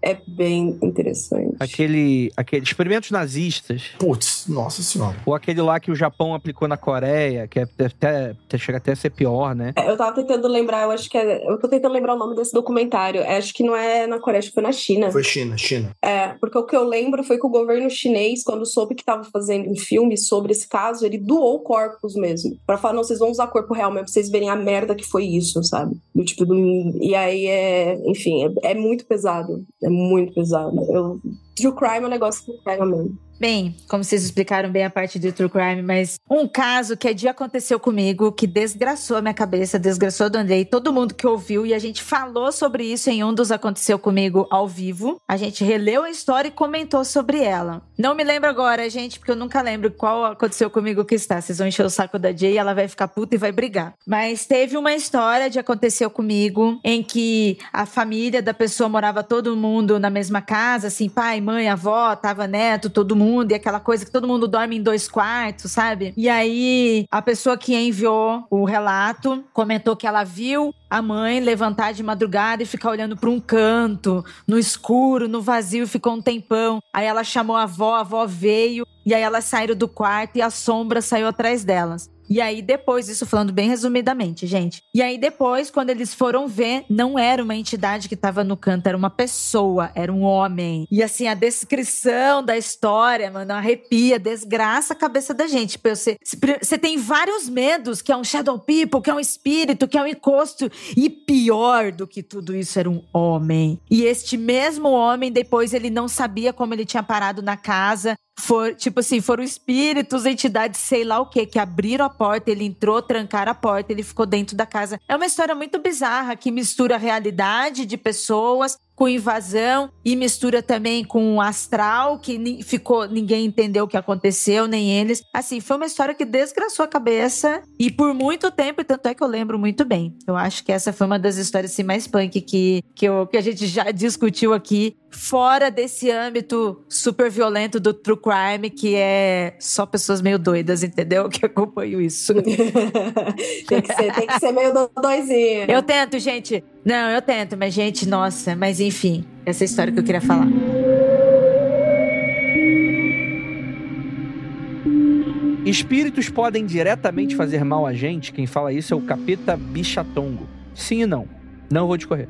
é bem interessante. Aquele, aquele experimentos nazistas. Putz, nossa senhora. Ou aquele lá que o Japão aplicou na Coreia, que é, até, até- chega até a ser pior, né? É, Eu tava tentando lembrar, eu acho que é. Eu tô tentando lembrar o nome desse documentário. É, Acho que não é na Coreia, acho que foi na China. Foi China, China. É, porque o que eu lembro foi que o governo chinês, quando soube que tava fazendo um filme sobre esse caso, ele doou corpos mesmo. Pra falar, não, vocês vão usar corpo real mesmo, pra vocês verem a merda que foi isso, sabe? Do tipo, do... e aí é. Enfim, é, é muito pesado. É muito pesado. Eu. True crime é um negócio que pega mesmo. Bem, como vocês explicaram bem a parte do True Crime, mas um caso que dia aconteceu comigo, que desgraçou a minha cabeça, desgraçou do Andrei, todo mundo que ouviu, e a gente falou sobre isso em um dos Aconteceu Comigo ao vivo. A gente releu a história e comentou sobre ela. Não me lembro agora, gente, porque eu nunca lembro qual aconteceu comigo que está. Vocês vão encher o saco da Jay, ela vai ficar puta e vai brigar. Mas teve uma história de Aconteceu Comigo, em que a família da pessoa morava todo mundo na mesma casa, assim, pai, mãe, avó, tava neto, todo mundo, e aquela coisa que todo mundo dorme em dois quartos, sabe? E aí, a pessoa que enviou o relato comentou que ela viu a mãe levantar de madrugada e ficar olhando para um canto, no escuro, no vazio, ficou um tempão. Aí ela chamou a avó, a avó veio, e aí elas saíram do quarto e a sombra saiu atrás delas. E aí depois, isso falando bem resumidamente, gente. E aí depois, quando eles foram ver, não era uma entidade que tava no canto, era uma pessoa, era um homem. E assim, a descrição da história, mano, arrepia, desgraça a cabeça da gente. Você, você tem vários medos, que é um shadow people, que é um espírito, que é um encosto. E pior do que tudo isso, era um homem. E este mesmo homem, depois, ele não sabia como ele tinha parado na casa, for, tipo assim, foram espíritos, entidades, sei lá o que, que abriram a porta, ele entrou, trancaram a porta, ele ficou dentro da casa. É uma história muito bizarra que mistura a realidade de pessoas com invasão e mistura também com o astral, que ficou, ninguém entendeu o que aconteceu, nem eles. Assim, foi uma história que desgraçou a cabeça e por muito tempo, e tanto é que eu lembro muito bem. Eu acho que essa foi uma das histórias assim, mais punk que, que, eu, que a gente já discutiu aqui, fora desse âmbito super violento do true crime, que é só pessoas meio doidas, entendeu? Que acompanham isso. tem, que ser, tem que ser meio doisinho. Eu tento, gente. Não, eu tento, mas, gente, nossa, mas enfim, essa é a história que eu queria falar. Espíritos podem diretamente fazer mal a gente? Quem fala isso é o capeta bichatongo. Sim e não. Não vou discorrer.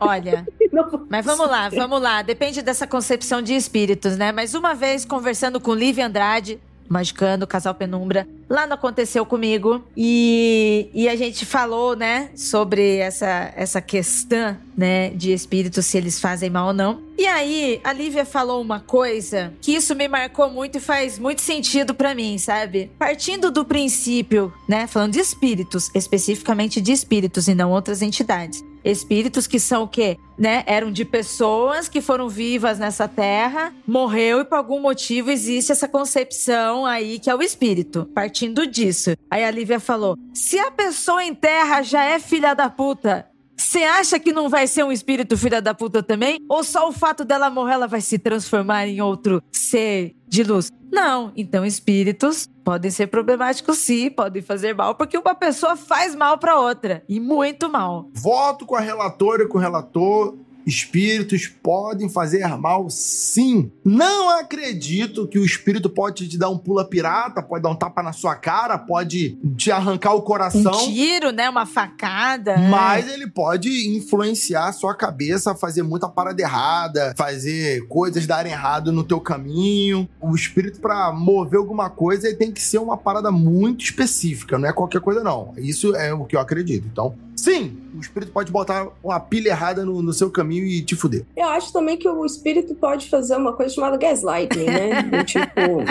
Olha, mas vamos lá, vamos lá. Depende dessa concepção de espíritos, né? Mas uma vez conversando com Lívia Andrade, Magicando, Casal Penumbra. Lá não aconteceu comigo. E, e a gente falou, né, sobre essa, essa questão, né, de espíritos, se eles fazem mal ou não. E aí, a Lívia falou uma coisa que isso me marcou muito e faz muito sentido para mim, sabe? Partindo do princípio, né, falando de espíritos, especificamente de espíritos e não outras entidades. Espíritos que são o quê? Né? Eram de pessoas que foram vivas nessa terra, morreu e por algum motivo existe essa concepção aí que é o espírito. Partindo disso. Aí a Lívia falou: se a pessoa em terra já é filha da puta, você acha que não vai ser um espírito filha da puta também? Ou só o fato dela morrer ela vai se transformar em outro ser de luz? Não. Então espíritos podem ser problemáticos sim, podem fazer mal, porque uma pessoa faz mal para outra e muito mal. Voto com a relatora e com o relator Espíritos podem fazer mal, sim. Não acredito que o espírito pode te dar um pula pirata, pode dar um tapa na sua cara, pode te arrancar o coração. Um tiro, né? Uma facada. Mas ele pode influenciar a sua cabeça fazer muita parada errada, fazer coisas darem errado no teu caminho. O espírito, para mover alguma coisa, ele tem que ser uma parada muito específica, não é qualquer coisa, não. Isso é o que eu acredito. Então, Sim, o espírito pode botar uma pilha errada no, no, seu caminho e te fuder. Eu acho também que o espírito pode fazer uma coisa chamada gaslighting, né? tipo,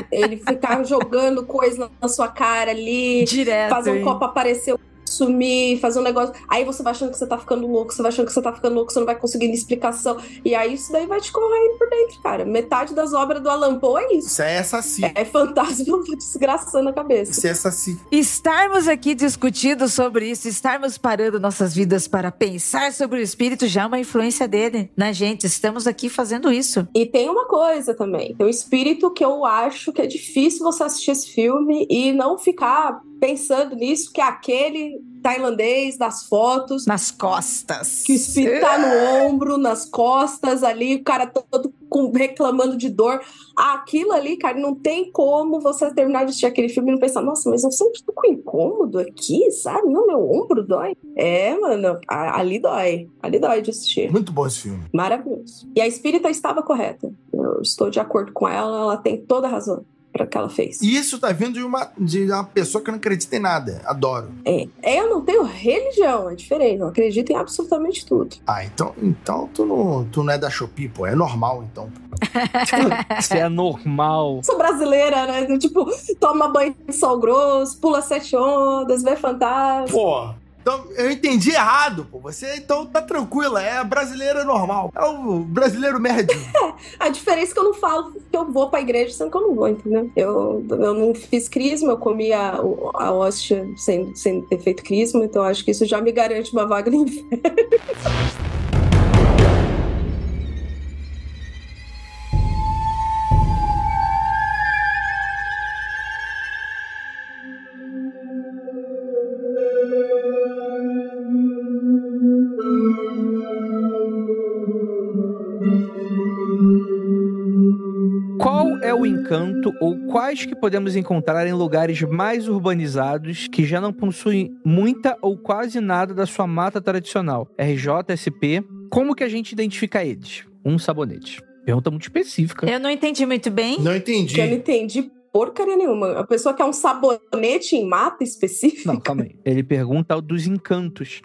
ele ficar jogando coisa na sua cara ali, Direto, fazer um copo aparecer sumir, fazer um negócio. Aí você vai achando que você tá ficando louco, você vai achando que você tá ficando louco, você não vai conseguir explicação. E aí isso daí vai te corroendo por dentro, cara. Metade das obras do Alan Poe é isso. Isso é assassino. É, é fantasma desgraçando a cabeça. Isso é assassino. Estarmos aqui discutindo sobre isso, estarmos parando nossas vidas para pensar sobre o espírito já é uma influência dele na gente. Estamos aqui fazendo isso. E tem uma coisa também. Tem um espírito que eu acho que é difícil você assistir esse filme e não ficar pensando nisso, que é aquele tailandês das fotos. Nas costas. Que o espírito tá no ombro, nas costas ali, o cara todo com, reclamando de dor. Aquilo ali, cara, não tem como você terminar de assistir aquele filme e não pensar, nossa, mas eu sempre tô com incômodo aqui, sabe? Não, meu ombro dói. É, mano, ali dói. Ali dói de assistir. Muito bom esse filme. Maravilhoso. E a espírita estava correta. Eu estou de acordo com ela, ela tem toda a razão para que ela fez. E isso tá vindo de uma, de uma pessoa que não acredita em nada. Adoro. É. Eu não tenho religião, é diferente. Não acredito em absolutamente tudo. Ah, então, então tu, não, tu não é da Shopee, pô. É normal, então. Isso é normal. Sou brasileira, né? Tipo, toma banho de sol grosso, pula sete ondas, vê fantasma. Pô, então, eu entendi errado, pô. Você então tá tranquila, é a brasileira normal. É o brasileiro médio. A diferença é que eu não falo que eu vou pra igreja, sendo que eu não vou, entendeu? Eu, eu não fiz crisma, eu comi a, a hóstia sem, sem ter feito crisma, então acho que isso já me garante uma vaga no inferno. o encanto ou quais que podemos encontrar em lugares mais urbanizados que já não possuem muita ou quase nada da sua mata tradicional? RJ, SP, como que a gente identifica eles? Um sabonete. Pergunta muito específica. Eu não entendi muito bem. Não entendi. Eu não entendi porcaria nenhuma. A pessoa quer um sabonete em mata específico. Não, calma aí. Ele pergunta dos encantos.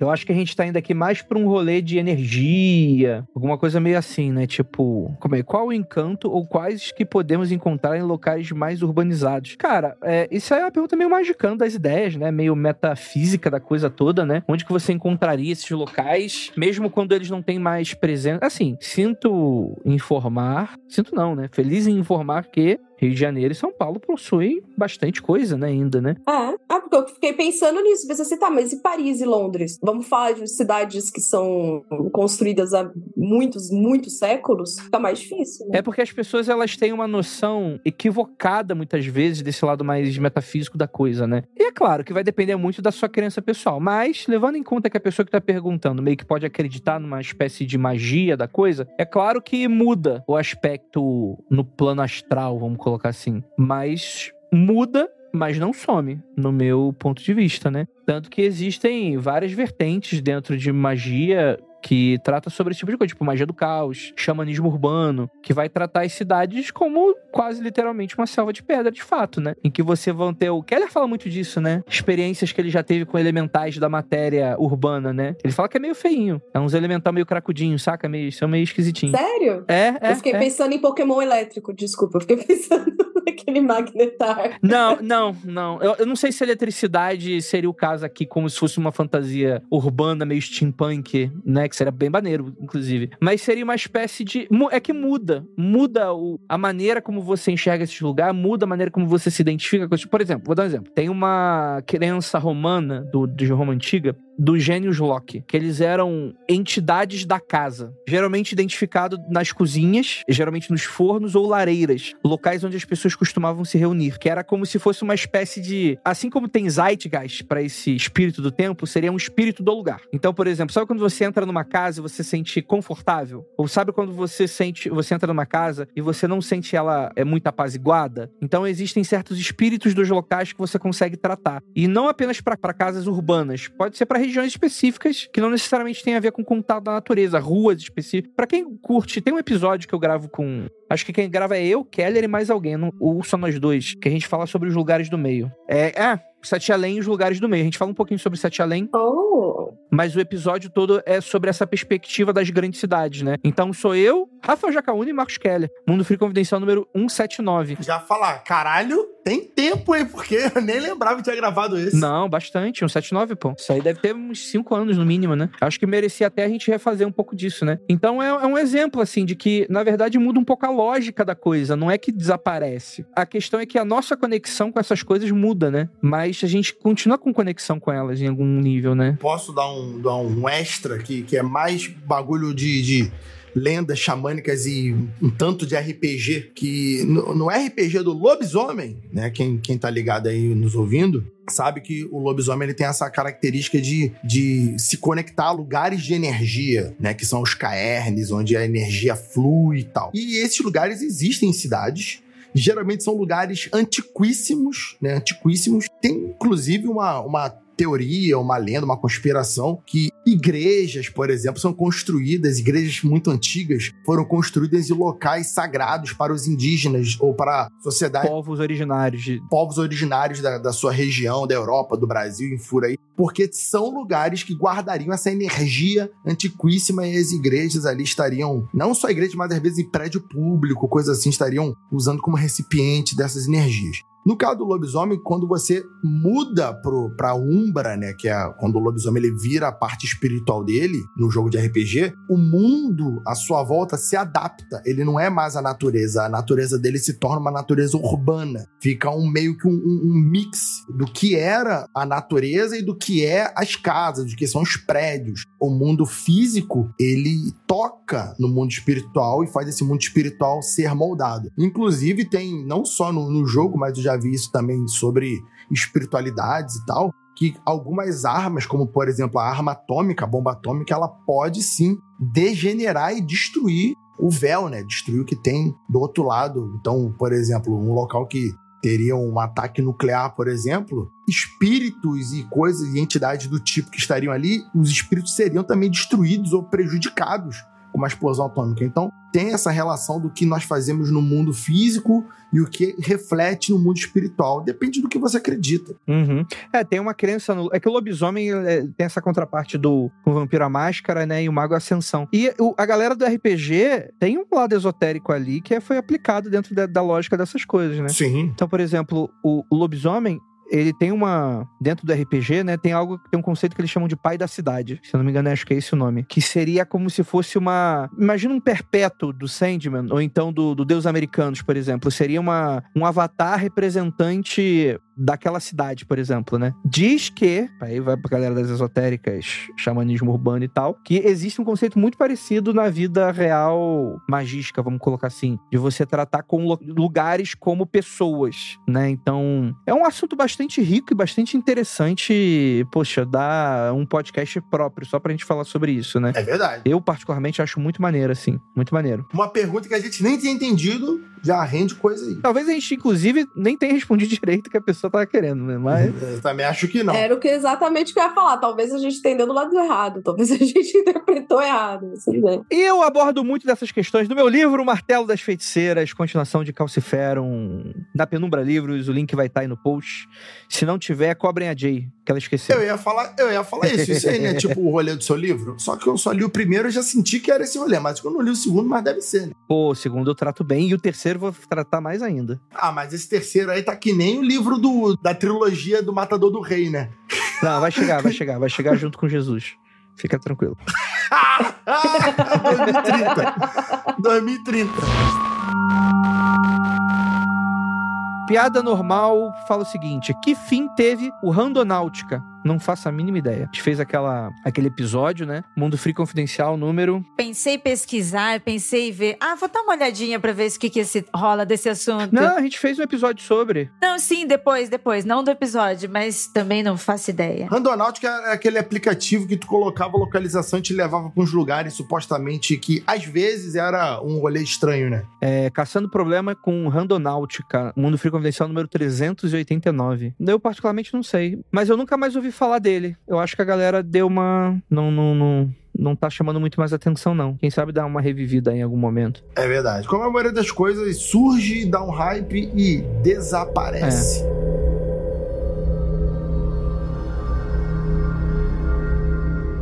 Eu acho que a gente tá indo aqui mais pra um rolê de energia, alguma coisa meio assim, né? Tipo, como é? Qual o encanto ou quais que podemos encontrar em locais mais urbanizados? Cara, é, isso é uma pergunta meio magicando das ideias, né? Meio metafísica da coisa toda, né? Onde que você encontraria esses locais, mesmo quando eles não têm mais presença? Assim, sinto informar, sinto não, né? Feliz em informar que Rio de Janeiro e São Paulo possuem bastante coisa, né, ainda, né? é. Ah, porque eu fiquei pensando nisso. Pensei assim, tá, mas e Paris e Londres? Vamos falar de cidades que são construídas há muitos, muitos séculos? Fica mais difícil, né? É porque as pessoas elas têm uma noção equivocada muitas vezes desse lado mais metafísico da coisa, né? E é claro que vai depender muito da sua crença pessoal, mas levando em conta que a pessoa que tá perguntando meio que pode acreditar numa espécie de magia da coisa, é claro que muda o aspecto no plano astral, vamos colocar assim, mas muda mas não some, no meu ponto de vista, né? Tanto que existem várias vertentes dentro de magia que trata sobre esse tipo de coisa, tipo magia do caos, xamanismo urbano, que vai tratar as cidades como quase literalmente uma selva de pedra, de fato, né? Em que você vão ter. O Keller fala muito disso, né? Experiências que ele já teve com elementais da matéria urbana, né? Ele fala que é meio feinho. É uns elemental meio cracudinho, saca? Meio, são meio esquisitinhos. Sério? É, é. eu fiquei é. pensando em Pokémon elétrico, desculpa. Eu fiquei pensando naquele magnetar. Não, não, não. Eu, eu não sei se eletricidade seria o caso aqui, como se fosse uma fantasia urbana, meio steampunk, né? Que seria bem maneiro, inclusive. Mas seria uma espécie de. É que muda. Muda o- a maneira como você enxerga esse lugar, muda a maneira como você se identifica com isso. Por exemplo, vou dar um exemplo. Tem uma crença romana, do, de Roma Antiga, dos gênios Loki, que eles eram entidades da casa, geralmente identificado nas cozinhas, geralmente nos fornos ou lareiras, locais onde as pessoas costumavam se reunir, que era como se fosse uma espécie de, assim como tem Zeitgeist para esse espírito do tempo, seria um espírito do lugar. Então, por exemplo, sabe quando você entra numa casa e você se sente confortável? Ou sabe quando você sente, você entra numa casa e você não sente ela é muito apaziguada? Então existem certos espíritos dos locais que você consegue tratar. E não apenas para casas urbanas, pode ser para regiões específicas que não necessariamente tem a ver com contato da natureza, ruas específicas. Para quem curte, tem um episódio que eu gravo com Acho que quem grava é eu, Keller e mais alguém, não, ou só nós dois, que a gente fala sobre os lugares do meio. É, é Sete Além e os lugares do meio. A gente fala um pouquinho sobre Sete Além, Oh, mas o episódio todo é sobre essa perspectiva das grandes cidades, né? Então sou eu, Rafael Jacaúna e Marcos Keller. Mundo Free Confidencial número 179. Já falar, caralho, tem tempo, hein? Porque eu nem lembrava que tinha gravado esse. Não, bastante. 179, pô. Isso aí deve ter uns 5 anos no mínimo, né? Acho que merecia até a gente refazer um pouco disso, né? Então é, é um exemplo, assim, de que, na verdade, muda um pouco a lógica da coisa. Não é que desaparece. A questão é que a nossa conexão com essas coisas muda, né? Mas a gente continua com conexão com elas em algum nível, né? Posso dar um, dar um extra aqui, que é mais bagulho de, de lendas xamânicas e um tanto de RPG, que no, no RPG do lobisomem, né? Quem, quem tá ligado aí nos ouvindo, sabe que o lobisomem ele tem essa característica de, de se conectar a lugares de energia, né? Que são os caernes, onde a energia flui e tal. E esses lugares existem em cidades. Geralmente são lugares antiquíssimos, né? Antiquíssimos. Tem, inclusive, uma, uma teoria, uma lenda, uma conspiração que igrejas, por exemplo, são construídas, igrejas muito antigas foram construídas em locais sagrados para os indígenas ou para a sociedade Povos originários de. povos originários da, da sua região, da Europa, do Brasil, em fura aí, porque são lugares que guardariam essa energia antiquíssima e as igrejas ali estariam, não só igrejas, mas às vezes em prédio público, coisa assim, estariam usando como recipiente dessas energias. No caso do lobisomem, quando você muda pro, pra Umbra, né, que é quando o lobisomem ele vira a parte espiritual dele no jogo de RPG, o mundo à sua volta se adapta. Ele não é mais a natureza, a natureza dele se torna uma natureza urbana. Fica um meio que um, um- um mix do que era a natureza e do que é as casas, do que são os prédios. O mundo físico, ele toca no mundo espiritual e faz esse mundo espiritual ser moldado. Inclusive, tem, não só no, no jogo, mas eu já vi isso também sobre espiritualidades e tal, que algumas armas, como por exemplo a arma atômica, a bomba atômica, ela pode sim degenerar e destruir o véu, né? Destruir o que tem do outro lado. Então, por exemplo, um local que teria um ataque nuclear, por exemplo, espíritos e coisas e entidades do tipo que estariam ali, os espíritos seriam também destruídos ou prejudicados com uma explosão atômica. Então, tem essa relação do que nós fazemos no mundo físico e o que reflete no mundo espiritual. Depende do que você acredita. Uhum. É, tem uma crença no. É que o lobisomem é, tem essa contraparte do o vampiro à máscara, né? E o mago à ascensão. E o, a galera do RPG tem um lado esotérico ali que é, foi aplicado dentro da, da lógica dessas coisas, né? Sim. Então, por exemplo, o, o lobisomem, ele tem uma. Dentro do RPG, né? Tem algo. Tem um conceito que eles chamam de pai da cidade. Se eu não me engano, acho que é esse o nome. Que seria como se fosse uma. Imagina um perpétuo do Sandman, ou então do, do Deus Americanos, por exemplo. Seria uma, um avatar representante daquela cidade, por exemplo, né? Diz que, aí vai pra galera das esotéricas, xamanismo urbano e tal, que existe um conceito muito parecido na vida real magística, vamos colocar assim, de você tratar com lu- lugares como pessoas, né? Então, é um assunto bastante rico e bastante interessante, poxa, dá um podcast próprio só pra gente falar sobre isso, né? É verdade. Eu, particularmente, acho muito maneiro, assim. Muito maneiro. Uma pergunta que a gente nem tinha entendido já rende coisa aí. Talvez a gente, inclusive, nem tenha respondido direito que a pessoa tava querendo, né? Mas. Eu também acho que não. Era o que exatamente que eu ia falar. Talvez a gente entendeu do lado errado. Talvez a gente interpretou errado. mas tudo bem. E eu abordo muito dessas questões no meu livro, O Martelo das Feiticeiras, continuação de Calciferum, na Penumbra Livros. O link vai estar aí no post. Se não tiver, cobrem a Jay, que ela esqueceu. Eu ia falar, eu ia falar isso. Isso aí, né? tipo o rolê do seu livro. Só que eu só li o primeiro e já senti que era esse rolê. Mas eu não li o segundo, mas deve ser, né? Pô, o segundo eu trato bem e o terceiro eu vou tratar mais ainda. Ah, mas esse terceiro aí tá que nem o livro do, da trilogia do Matador do Rei, né? Não, vai chegar, vai chegar, vai chegar junto com Jesus. Fica tranquilo. 2030. 2030. Piada normal fala o seguinte: que fim teve o Randonáutica? Não faço a mínima ideia. A gente fez aquela, aquele episódio, né? Mundo Free Confidencial, número. Pensei em pesquisar, pensei em ver. Ah, vou dar uma olhadinha pra ver o que, que esse, rola desse assunto. Não, a gente fez um episódio sobre. Não, sim, depois, depois. Não do episódio, mas também não faço ideia. Randonáutica é aquele aplicativo que tu colocava localização e te levava pra uns lugares supostamente que às vezes era um rolê estranho, né? É, Caçando Problema com Randonáutica, Mundo Free Confidencial número 389. Eu, particularmente, não sei. Mas eu nunca mais ouvi falar dele. Eu acho que a galera deu uma. Não, não, não, não tá chamando muito mais atenção, não. Quem sabe dar uma revivida em algum momento. É verdade. Como a maioria das coisas surge, dá um hype e desaparece.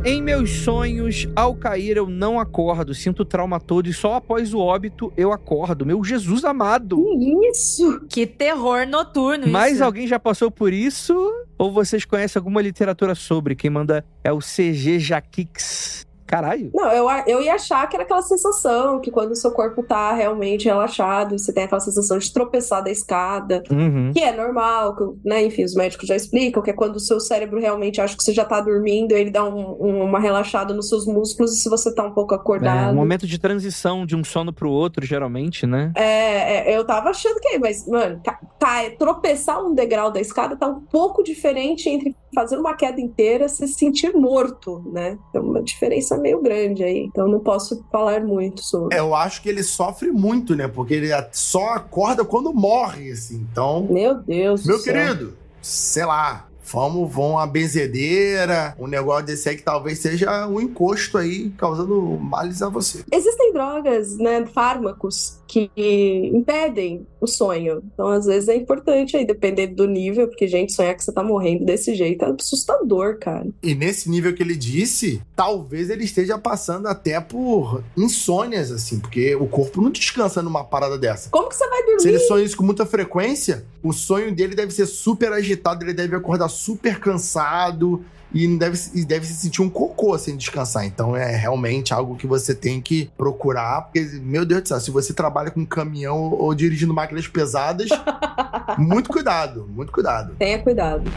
Em meus sonhos, ao cair eu não acordo, sinto o trauma todo e só após o óbito eu acordo. Meu Jesus amado! Que isso? Que terror noturno Mas isso. alguém já passou por isso? Ou vocês conhecem alguma literatura sobre? Quem manda é o CG Jaquix. Caralho. Não, eu, eu ia achar que era aquela sensação que quando o seu corpo tá realmente relaxado, você tem aquela sensação de tropeçar da escada, Uhum. que é normal, que, né? Enfim, os médicos já explicam, que é quando o seu cérebro realmente acha que você já tá dormindo, ele dá um- um- uma relaxada nos seus músculos, e se você tá um pouco É, acordado. um momento de transição de um sono pro outro, geralmente, né? É, é, eu tava achando que, é, mas, mano, tá, tá, é, tropeçar um degrau da escada tá um pouco diferente entre fazer uma queda inteira se sentir morto, né? Tem uma diferença meio grande aí. Então não posso falar muito sobre. É, eu acho que ele sofre muito, né? Porque ele só acorda quando morre, assim. Então, Meu Deus meu do céu. querido, sei lá. Vamos, vão a benzedeira, um negócio desse aí que talvez seja um encosto aí, causando males a você. Existem drogas, né, fármacos que impedem o sonho. Então, às vezes é importante aí, dependendo do nível, porque, gente, sonhar que você tá morrendo desse jeito é assustador, cara. E nesse nível que ele disse, talvez ele esteja passando até por insônias, assim, porque o corpo não descansa numa parada dessa. Como que você vai dormir? Se ele sonha isso com muita frequência, o sonho dele deve ser super agitado, ele deve acordar super cansado e deve, e deve se sentir um cocô sem descansar. Então é realmente algo que você tem que procurar, porque, meu Deus do céu, se você trabalha com caminhão ou, ou dirigindo máquinas pesadas, muito cuidado, muito cuidado. Tenha cuidado.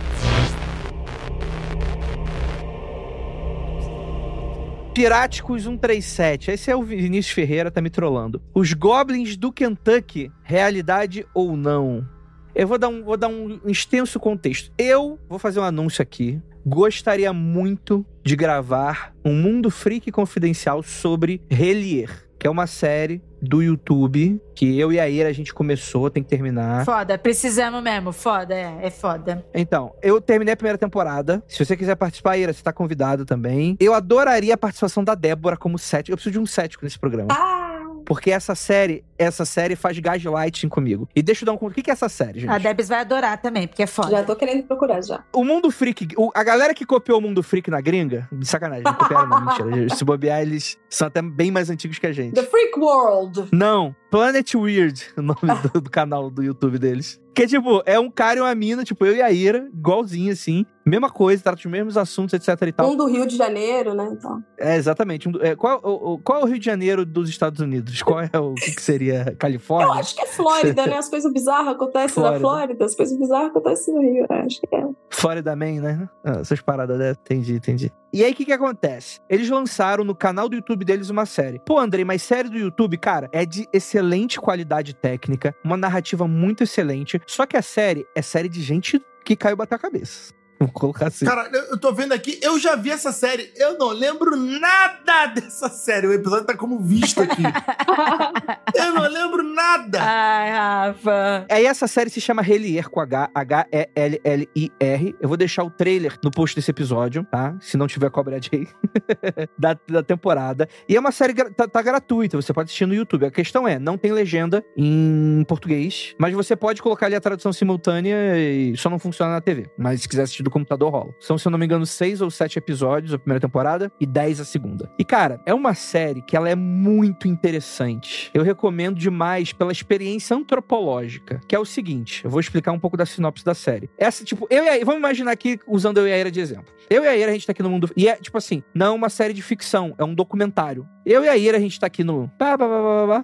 Piráticos 137. Esse é o Vinícius Ferreira, tá me trollando. Os Goblins do Kentucky, realidade ou não? Eu vou dar um, vou dar um extenso contexto. Eu vou fazer um anúncio aqui. Gostaria muito de gravar um Mundo Freak Confidencial sobre Relier. que é uma série do YouTube que eu e a Ira a gente começou, tem que terminar. Foda, precisamos mesmo, foda, é, é foda. Então, eu terminei a primeira temporada. Se você quiser participar, Ira, você tá convidado também. Eu adoraria a participação da Débora como cético. Eu preciso de um cético nesse programa. Ah, Porque essa série, essa série faz gaslighting comigo. E deixa eu dar um conto. O que é essa série, gente? A Debs vai adorar também, porque é foda. já tô querendo procurar já. O Mundo Freak, o- a galera que copiou o Mundo Freak na gringa, de sacanagem, não copiaram não, mentira. Se bobear, eles são até bem mais antigos que a gente. The Freak World. Não, Planet Weird, o nome do, do canal do YouTube deles. Que, tipo, é um cara e uma mina, tipo, eu e a Ira, igualzinho, assim. Mesma coisa, trata os mesmos assuntos, etc e tal. Um do Rio de Janeiro, né? Então. É, exatamente. Um do- é, qual, o, o- qual é o Rio de Janeiro dos Estados Unidos? Qual é o que, que seria? Eu Califórnia? acho que é Flórida, né? As coisas bizarras acontecem Flórida. na Flórida, as coisas bizarras acontecem no Rio. eu Acho que é. Florida Man, né? Ah, essas paradas, né? Entendi, entendi. E aí, o que que acontece? Eles lançaram no canal do YouTube deles uma série. Pô, Andrei, mas série do YouTube, cara, é de excelente qualidade técnica, uma narrativa muito excelente. Só que a série é série de gente que caiu bater a cabeça. Vou colocar assim. Cara, eu tô vendo aqui, eu já vi essa série, eu não lembro nada dessa série. O episódio tá como visto aqui. eu não lembro nada. Ai, Rafa. Aí essa série se chama Relier com H, H-E-L-L-I-R. Eu vou deixar o trailer no post desse episódio, tá? Se não tiver cobra aí. da, da temporada. E é uma série, gra- tá, tá gratuita, você pode assistir no YouTube. A questão é, não tem legenda em português, mas você pode colocar ali a tradução simultânea e só não funciona na TV. Mas se quiser assistir do computador, rola. São, se eu não me engano, seis ou sete episódios a primeira temporada e dez a segunda. E, cara, é uma série que ela é muito interessante. Eu recomendo demais pela experiência antropológica, que é o seguinte, eu vou explicar um pouco da sinopse da série. Essa, tipo, eu e a vamos imaginar aqui, usando eu e a Ira de exemplo. Eu e a Ira, a gente tá aqui no mundo... E é, tipo assim, não é uma série de ficção, é um documentário. Eu e a Ira, a gente tá aqui no...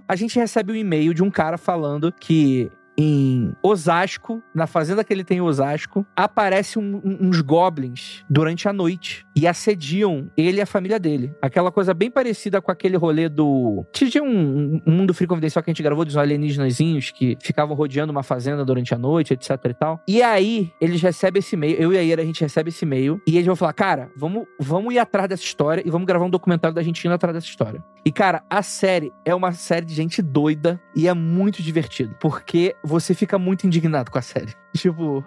A gente recebe um e-mail de um cara falando que em Osasco, na fazenda que ele tem em Osasco, aparece um- um- uns goblins durante a noite e assediam ele e a família dele. Aquela coisa bem parecida com aquele rolê do. Tinha um, um mundo free confidencial que a gente gravou dos alienígenazinhos que ficavam rodeando uma fazenda durante a noite, etc e tal. E aí, eles recebem esse e-mail, eu e a Ira, a gente recebe esse e-mail, e eles vão falar: cara, vamos, vamos ir atrás dessa história e vamos gravar um documentário da gente indo atrás dessa história. E, cara, a série é uma série de gente doida e é muito divertido. Porque você fica muito indignado com a série. Tipo.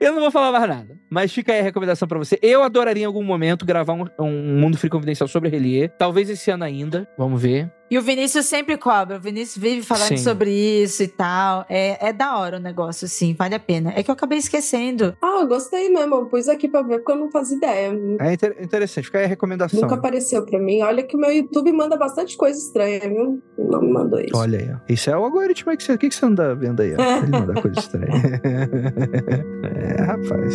Eu não vou falar mais nada, mas fica aí a recomendação pra você. Eu adoraria em algum momento gravar um, um Mundo Free Confidencial sobre Relier. Talvez esse ano ainda, vamos ver. E o Vinícius sempre cobra. O Vinícius vive falando Sim. sobre isso e tal. É, é da hora o negócio, sim, vale a pena. É que eu acabei esquecendo. Ah, eu gostei mesmo. Eu pus aqui pra ver porque eu não fazia ideia. É inter- interessante, fica aí a recomendação. Nunca apareceu pra mim. Olha que o meu YouTube manda bastante coisa estranha, viu? Não me mandou isso. Olha aí, ó. Isso é o algoritmo aí que você, o que que você anda vendo aí, ó? Ele manda coisa estranha. é, rapaz.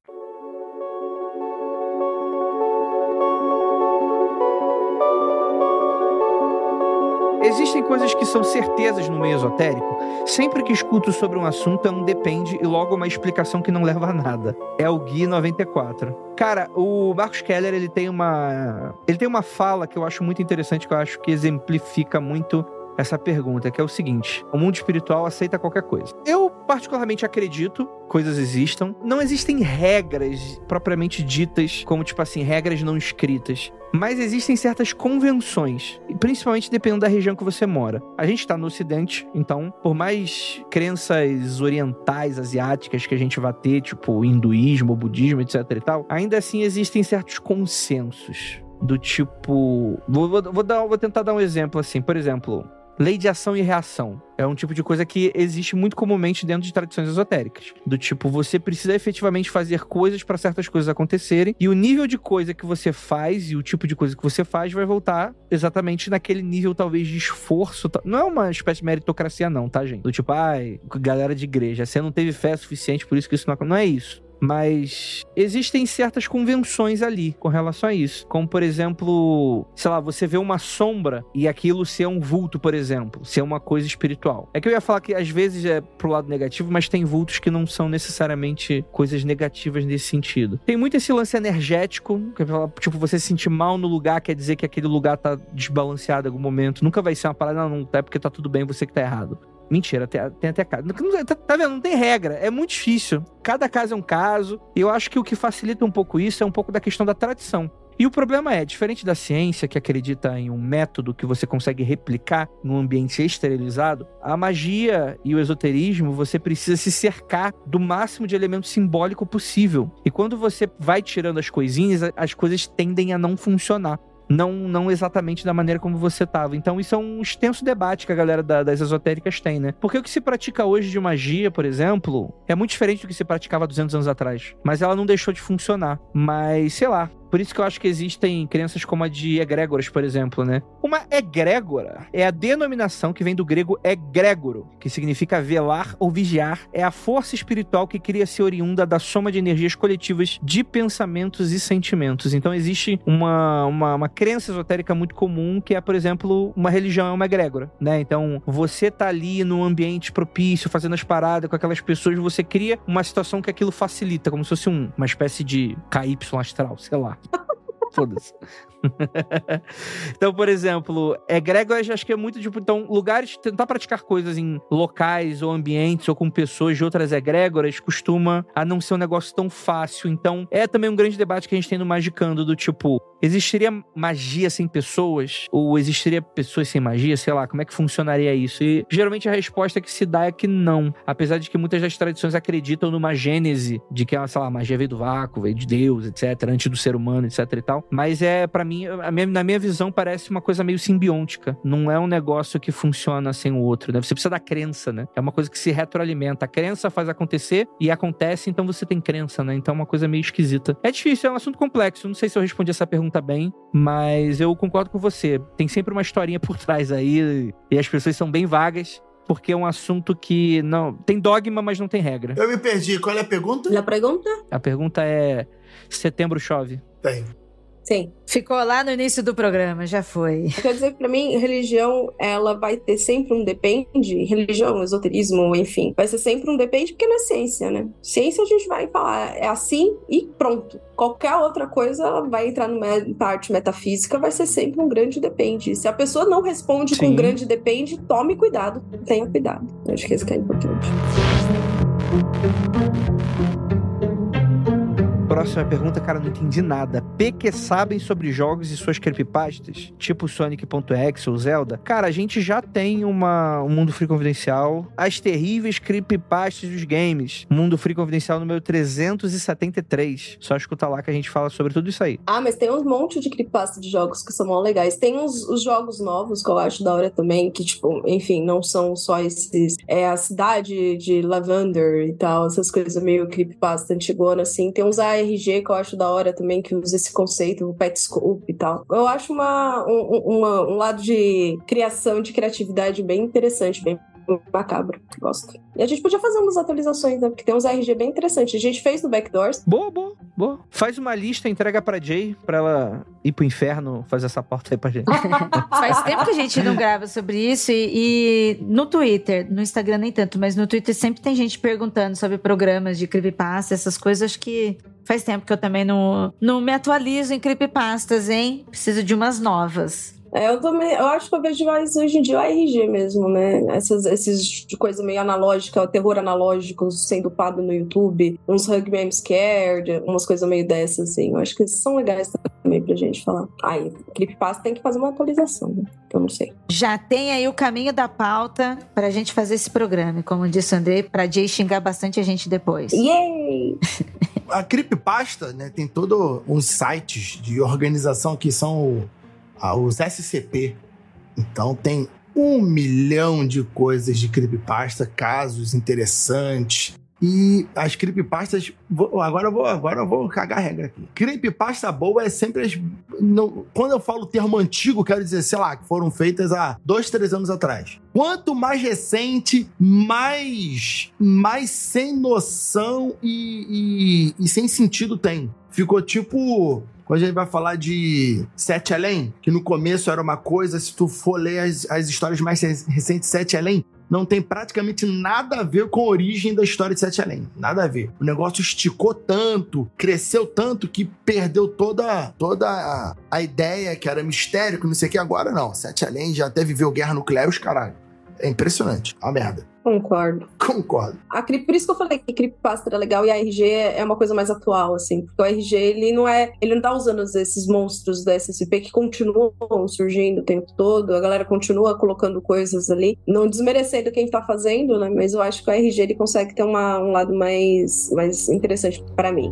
Existem coisas que são certezas no meio esotérico. Sempre que escuto sobre um assunto é um depende e logo uma explicação que não leva a nada. É o Gui 94. Cara, o Marcos Keller, ele tem uma ele tem uma fala que eu acho muito interessante, que eu acho que exemplifica muito essa pergunta, que é o seguinte: o mundo espiritual aceita qualquer coisa. Eu particularmente acredito coisas existam. Não existem regras propriamente ditas, como tipo assim, regras não escritas. Mas existem certas convenções, principalmente dependendo da região que você mora. A gente tá no ocidente, então, por mais crenças orientais, asiáticas que a gente vai ter, tipo hinduísmo, budismo, etc e tal, ainda assim existem certos consensos do tipo, vou, vou, vou dar, vou tentar dar um exemplo assim, por exemplo, lei de ação e reação. É um tipo de coisa que existe muito comumente dentro de tradições esotéricas. Do tipo, você precisa efetivamente fazer coisas para certas coisas acontecerem, e o nível de coisa que você faz e o tipo de coisa que você faz vai voltar exatamente naquele nível, talvez, de esforço. Não é uma espécie de meritocracia, não, tá, gente? Do tipo, ai, galera de igreja, você não teve fé suficiente, por isso que isso não Não é isso. Mas existem certas convenções ali com relação a isso. Como, por exemplo, sei lá, você vê uma sombra e aquilo ser um vulto, por exemplo, ser uma coisa espiritual. É que eu ia falar que às vezes é pro lado negativo, mas tem vultos que não são necessariamente coisas negativas nesse sentido. Tem muito esse lance energético, que é, tipo, você se sentir mal no lugar quer dizer que aquele lugar tá desbalanceado em algum momento. Nunca vai ser uma parada, não, não é porque tá tudo bem, você que tá errado. Mentira, tem, tem até caso. Tá, tá vendo? Não tem regra. É muito difícil. Cada caso é um caso. E eu acho que o que facilita um pouco isso é um pouco da questão da tradição. E o problema é, diferente da ciência, que acredita em um método que você consegue replicar num ambiente esterilizado, a magia e o esoterismo você precisa se cercar do máximo de elemento simbólico possível. E quando você vai tirando as coisinhas, as coisas tendem a não funcionar não, não exatamente da maneira como você estava. Então, isso é um extenso debate que a galera da, das esotéricas tem, né? Porque o que se pratica hoje de magia, por exemplo, é muito diferente do que se praticava 200 anos atrás. Mas ela não deixou de funcionar. Mas, sei lá, por isso que eu acho que existem crenças como a de egrégoras, por exemplo, né? Uma egrégora é a denominação que vem do grego egrégoro, que significa velar ou vigiar. É a força espiritual que cria-se oriunda da soma de energias coletivas de pensamentos e sentimentos. Então existe uma, uma, uma crença esotérica muito comum que é, por exemplo, uma religião é uma egrégora, né? Então você tá ali num ambiente propício, fazendo as paradas com aquelas pessoas, você cria uma situação que aquilo facilita, como se fosse um, uma espécie de KY astral, sei lá. Foda-se. então, por exemplo, egrégoras acho que é muito tipo, então, lugares, tentar praticar coisas em locais ou ambientes ou com pessoas de outras egrégoras costuma a não ser um negócio tão fácil. Então, é também um grande debate que a gente tem no Magicando, do tipo, existiria magia sem pessoas? Ou existiria pessoas sem magia? Sei lá, como é que funcionaria isso? E geralmente a resposta que se dá é que não. Apesar de que muitas das tradições acreditam numa gênese de que, sei lá, a magia veio do vácuo, veio de Deus, etc., antes do ser humano, etc e tal. Mas é, para mim, minha, na minha visão, parece uma coisa meio simbiótica. Não é um negócio que funciona sem o outro, né? Você precisa da crença, né? É uma coisa que se retroalimenta. A crença faz acontecer e acontece, então você tem crença, né? Então é uma coisa meio esquisita. É difícil, é um assunto complexo. Não sei se eu respondi essa pergunta bem, mas eu concordo com você. Tem sempre uma historinha por trás aí e as pessoas são bem vagas porque é um assunto que não tem dogma, mas não tem regra. Eu me perdi. Qual é a pergunta? A pergunta? A pergunta é: setembro chove? Tem. Sim. Ficou lá no início do programa, já foi. Quer dizer, para mim, religião, ela vai ter sempre um depende, religião, esoterismo, enfim, vai ser sempre um depende porque não é ciência, né? Ciência a gente vai falar, é assim e pronto. Qualquer outra coisa vai entrar na parte metafísica, vai ser sempre um grande depende. Se a pessoa não responde Sim. com um grande depende, tome cuidado, tenha cuidado. Eu acho que isso que é importante. Próxima pergunta, cara, não entendi nada. P que sabem sobre jogos e suas creepypastas, tipo Sonic.exe ou Zelda? Cara, a gente já tem uma, um Mundo Free Confidencial. As terríveis creepypastas dos games. Mundo Free Confidencial número 373. Só escuta lá que a gente fala sobre tudo isso aí. Ah, mas tem um monte de creepypasta de jogos que são mó legais. Tem os, os jogos novos que eu acho da hora também, que, tipo, enfim, não são só esses. É a cidade de Lavender e tal, essas coisas meio creepypasta antigona, assim. Tem uns RG, que eu acho da hora também, que usa esse conceito, o Petscope e tal. Eu acho uma, um, uma, um lado de criação, de criatividade bem interessante, bem macabro. Gosto. E a gente podia fazer umas atualizações, né? Porque tem uns RG bem interessantes. A gente fez no Backdoors. Boa, boa, boa. Faz uma lista, entrega pra Jay, pra ela ir pro inferno fazer essa porta aí pra gente. Faz tempo que a gente não grava sobre isso e, e, no Twitter, no Instagram nem tanto, mas no Twitter sempre tem gente perguntando sobre programas de creepypasta, essas coisas. Acho que faz tempo que eu também não, não me atualizo em creepypastas, hein? Preciso de umas novas. É, eu também, eu acho que eu vejo mais hoje em dia o RG mesmo, né? Essas, esses de coisa meio analógica, terror analógico sendo upado no YouTube, uns Hugman Scared, umas coisas meio dessas, assim. Eu acho que são legais também pra gente falar. Aí, Creepypasta tem que fazer uma atualização, né? Eu não sei. Já tem aí o caminho da pauta pra gente fazer esse programa. Como disse o André, pra Jay xingar bastante a gente depois. Yay! a Creepypasta, né, tem todos uns sites de organização que são os SCP. Então tem um milhão de coisas de creepypasta, casos interessantes. E as creepypastas. Agora eu vou, agora eu vou cagar a regra aqui. Creepypasta boa é sempre as. Não, quando eu falo termo antigo, quero dizer, sei lá, que foram feitas há dois, três anos atrás. Quanto mais recente, mais. mais sem noção e, e, e sem sentido tem. Ficou tipo quando a gente vai falar de Sete Além, que no começo era uma coisa, se tu for ler as, as histórias mais recentes de Sete Além, não tem praticamente nada a ver com a origem da história de Sete Além. Nada a ver. O negócio esticou tanto, cresceu tanto que perdeu toda, toda a, a ideia que era mistério, que não sei o que. Agora não. Sete Além já até viveu guerra nuclear os caralho. É impressionante. É uma merda. Concordo. Concordo. A, por isso que eu falei que creepypasta era legal e a RG é uma coisa mais atual, assim. Porque o RG, ele não é... Ele não tá usando esses monstros da SCP que continuam surgindo o tempo todo. A galera continua colocando coisas ali. Não desmerecendo quem tá fazendo, né? Mas eu acho que o RG, ele consegue ter uma, um lado mais, mais interessante para mim.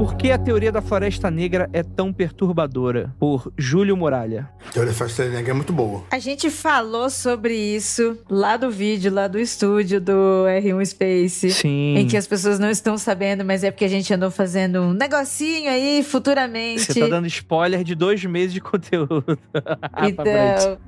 Por que a teoria da floresta negra é tão perturbadora? Por Júlio Muralha. A teoria da floresta negra é muito boa. A gente falou sobre isso lá do vídeo, lá do estúdio do R1 Space. Sim. Em que as pessoas não estão sabendo, mas é porque a gente andou fazendo um negocinho aí futuramente. Você tá dando spoiler de dois meses de conteúdo. então.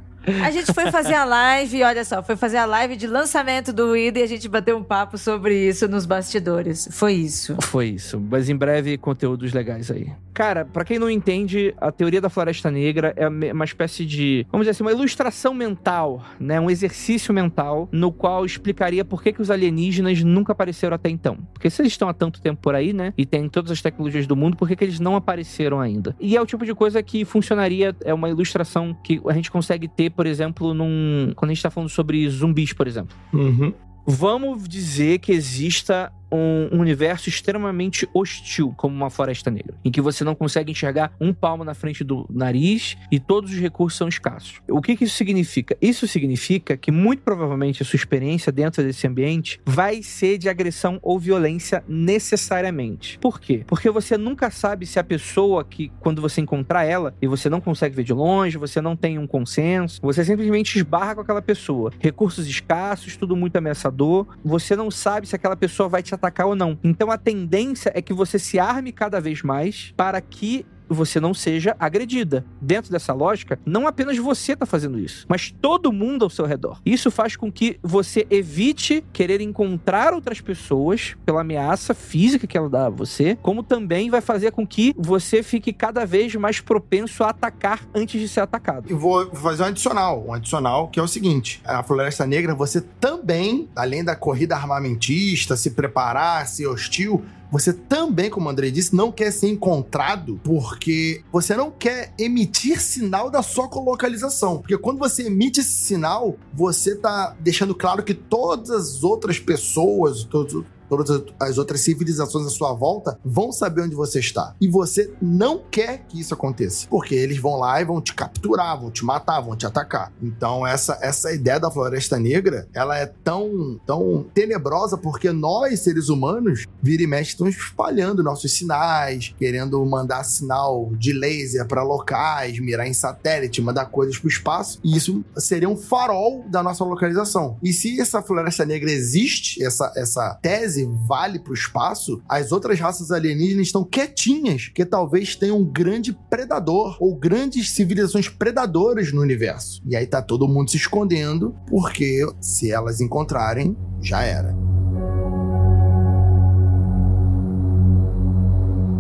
A gente foi fazer a live, olha só, foi fazer a live de lançamento do Ida e a gente bateu um papo sobre isso nos bastidores. Foi isso. Foi isso. Mas em breve, conteúdos legais aí. Cara, para quem não entende, a teoria da floresta negra é uma espécie de, vamos dizer assim, uma ilustração mental, né? Um exercício mental no qual explicaria por que, que os alienígenas nunca apareceram até então. Porque se eles estão há tanto tempo por aí, né? E tem todas as tecnologias do mundo, por que, que eles não apareceram ainda? E é o tipo de coisa que funcionaria, é uma ilustração que a gente consegue ter por exemplo, num. Quando a gente tá falando sobre zumbis, por exemplo. Uhum. Vamos dizer que exista um universo extremamente hostil, como uma floresta negra, em que você não consegue enxergar um palmo na frente do nariz e todos os recursos são escassos. O que, que isso significa? Isso significa que, muito provavelmente, a sua experiência dentro desse ambiente vai ser de agressão ou violência necessariamente. Por quê? Porque você nunca sabe se a pessoa que, quando você encontrar ela, e você não consegue ver de longe, você não tem um consenso, você simplesmente esbarra com aquela pessoa. Recursos escassos, tudo muito ameaçador, você não sabe se aquela pessoa vai te atacar ou não. Então a tendência é que você se arme cada vez mais para que você não seja agredida. Dentro dessa lógica, não apenas você está fazendo isso, mas todo mundo ao seu redor. Isso faz com que você evite querer encontrar outras pessoas pela ameaça física que ela dá a você, como também vai fazer com que você fique cada vez mais propenso a atacar antes de ser atacado. E vou fazer um adicional, um adicional que é o seguinte: a Floresta Negra, você também, além da corrida armamentista, se preparar, ser hostil, você também, como o André disse, não quer ser encontrado porque você não quer emitir sinal da sua localização. Porque quando você emite esse sinal, você tá deixando claro que todas as outras pessoas, todos, todas as outras civilizações à sua volta vão saber onde você está. E você não quer que isso aconteça, porque eles vão lá e vão te capturar, vão te matar, vão te atacar. Então essa essa ideia da Floresta Negra, ela é tão tão tenebrosa porque nós seres humanos vira e mexe estamos espalhando nossos sinais, querendo mandar sinal de laser para locais, mirar em satélite, mandar coisas para o espaço. E isso seria um farol da nossa localização. E se essa Floresta Negra existe, essa essa tese vale para o espaço, as outras raças alienígenas estão quietinhas, que talvez tenham um grande predador ou grandes civilizações predadoras no universo. E aí tá todo mundo se escondendo, porque se elas encontrarem, já era.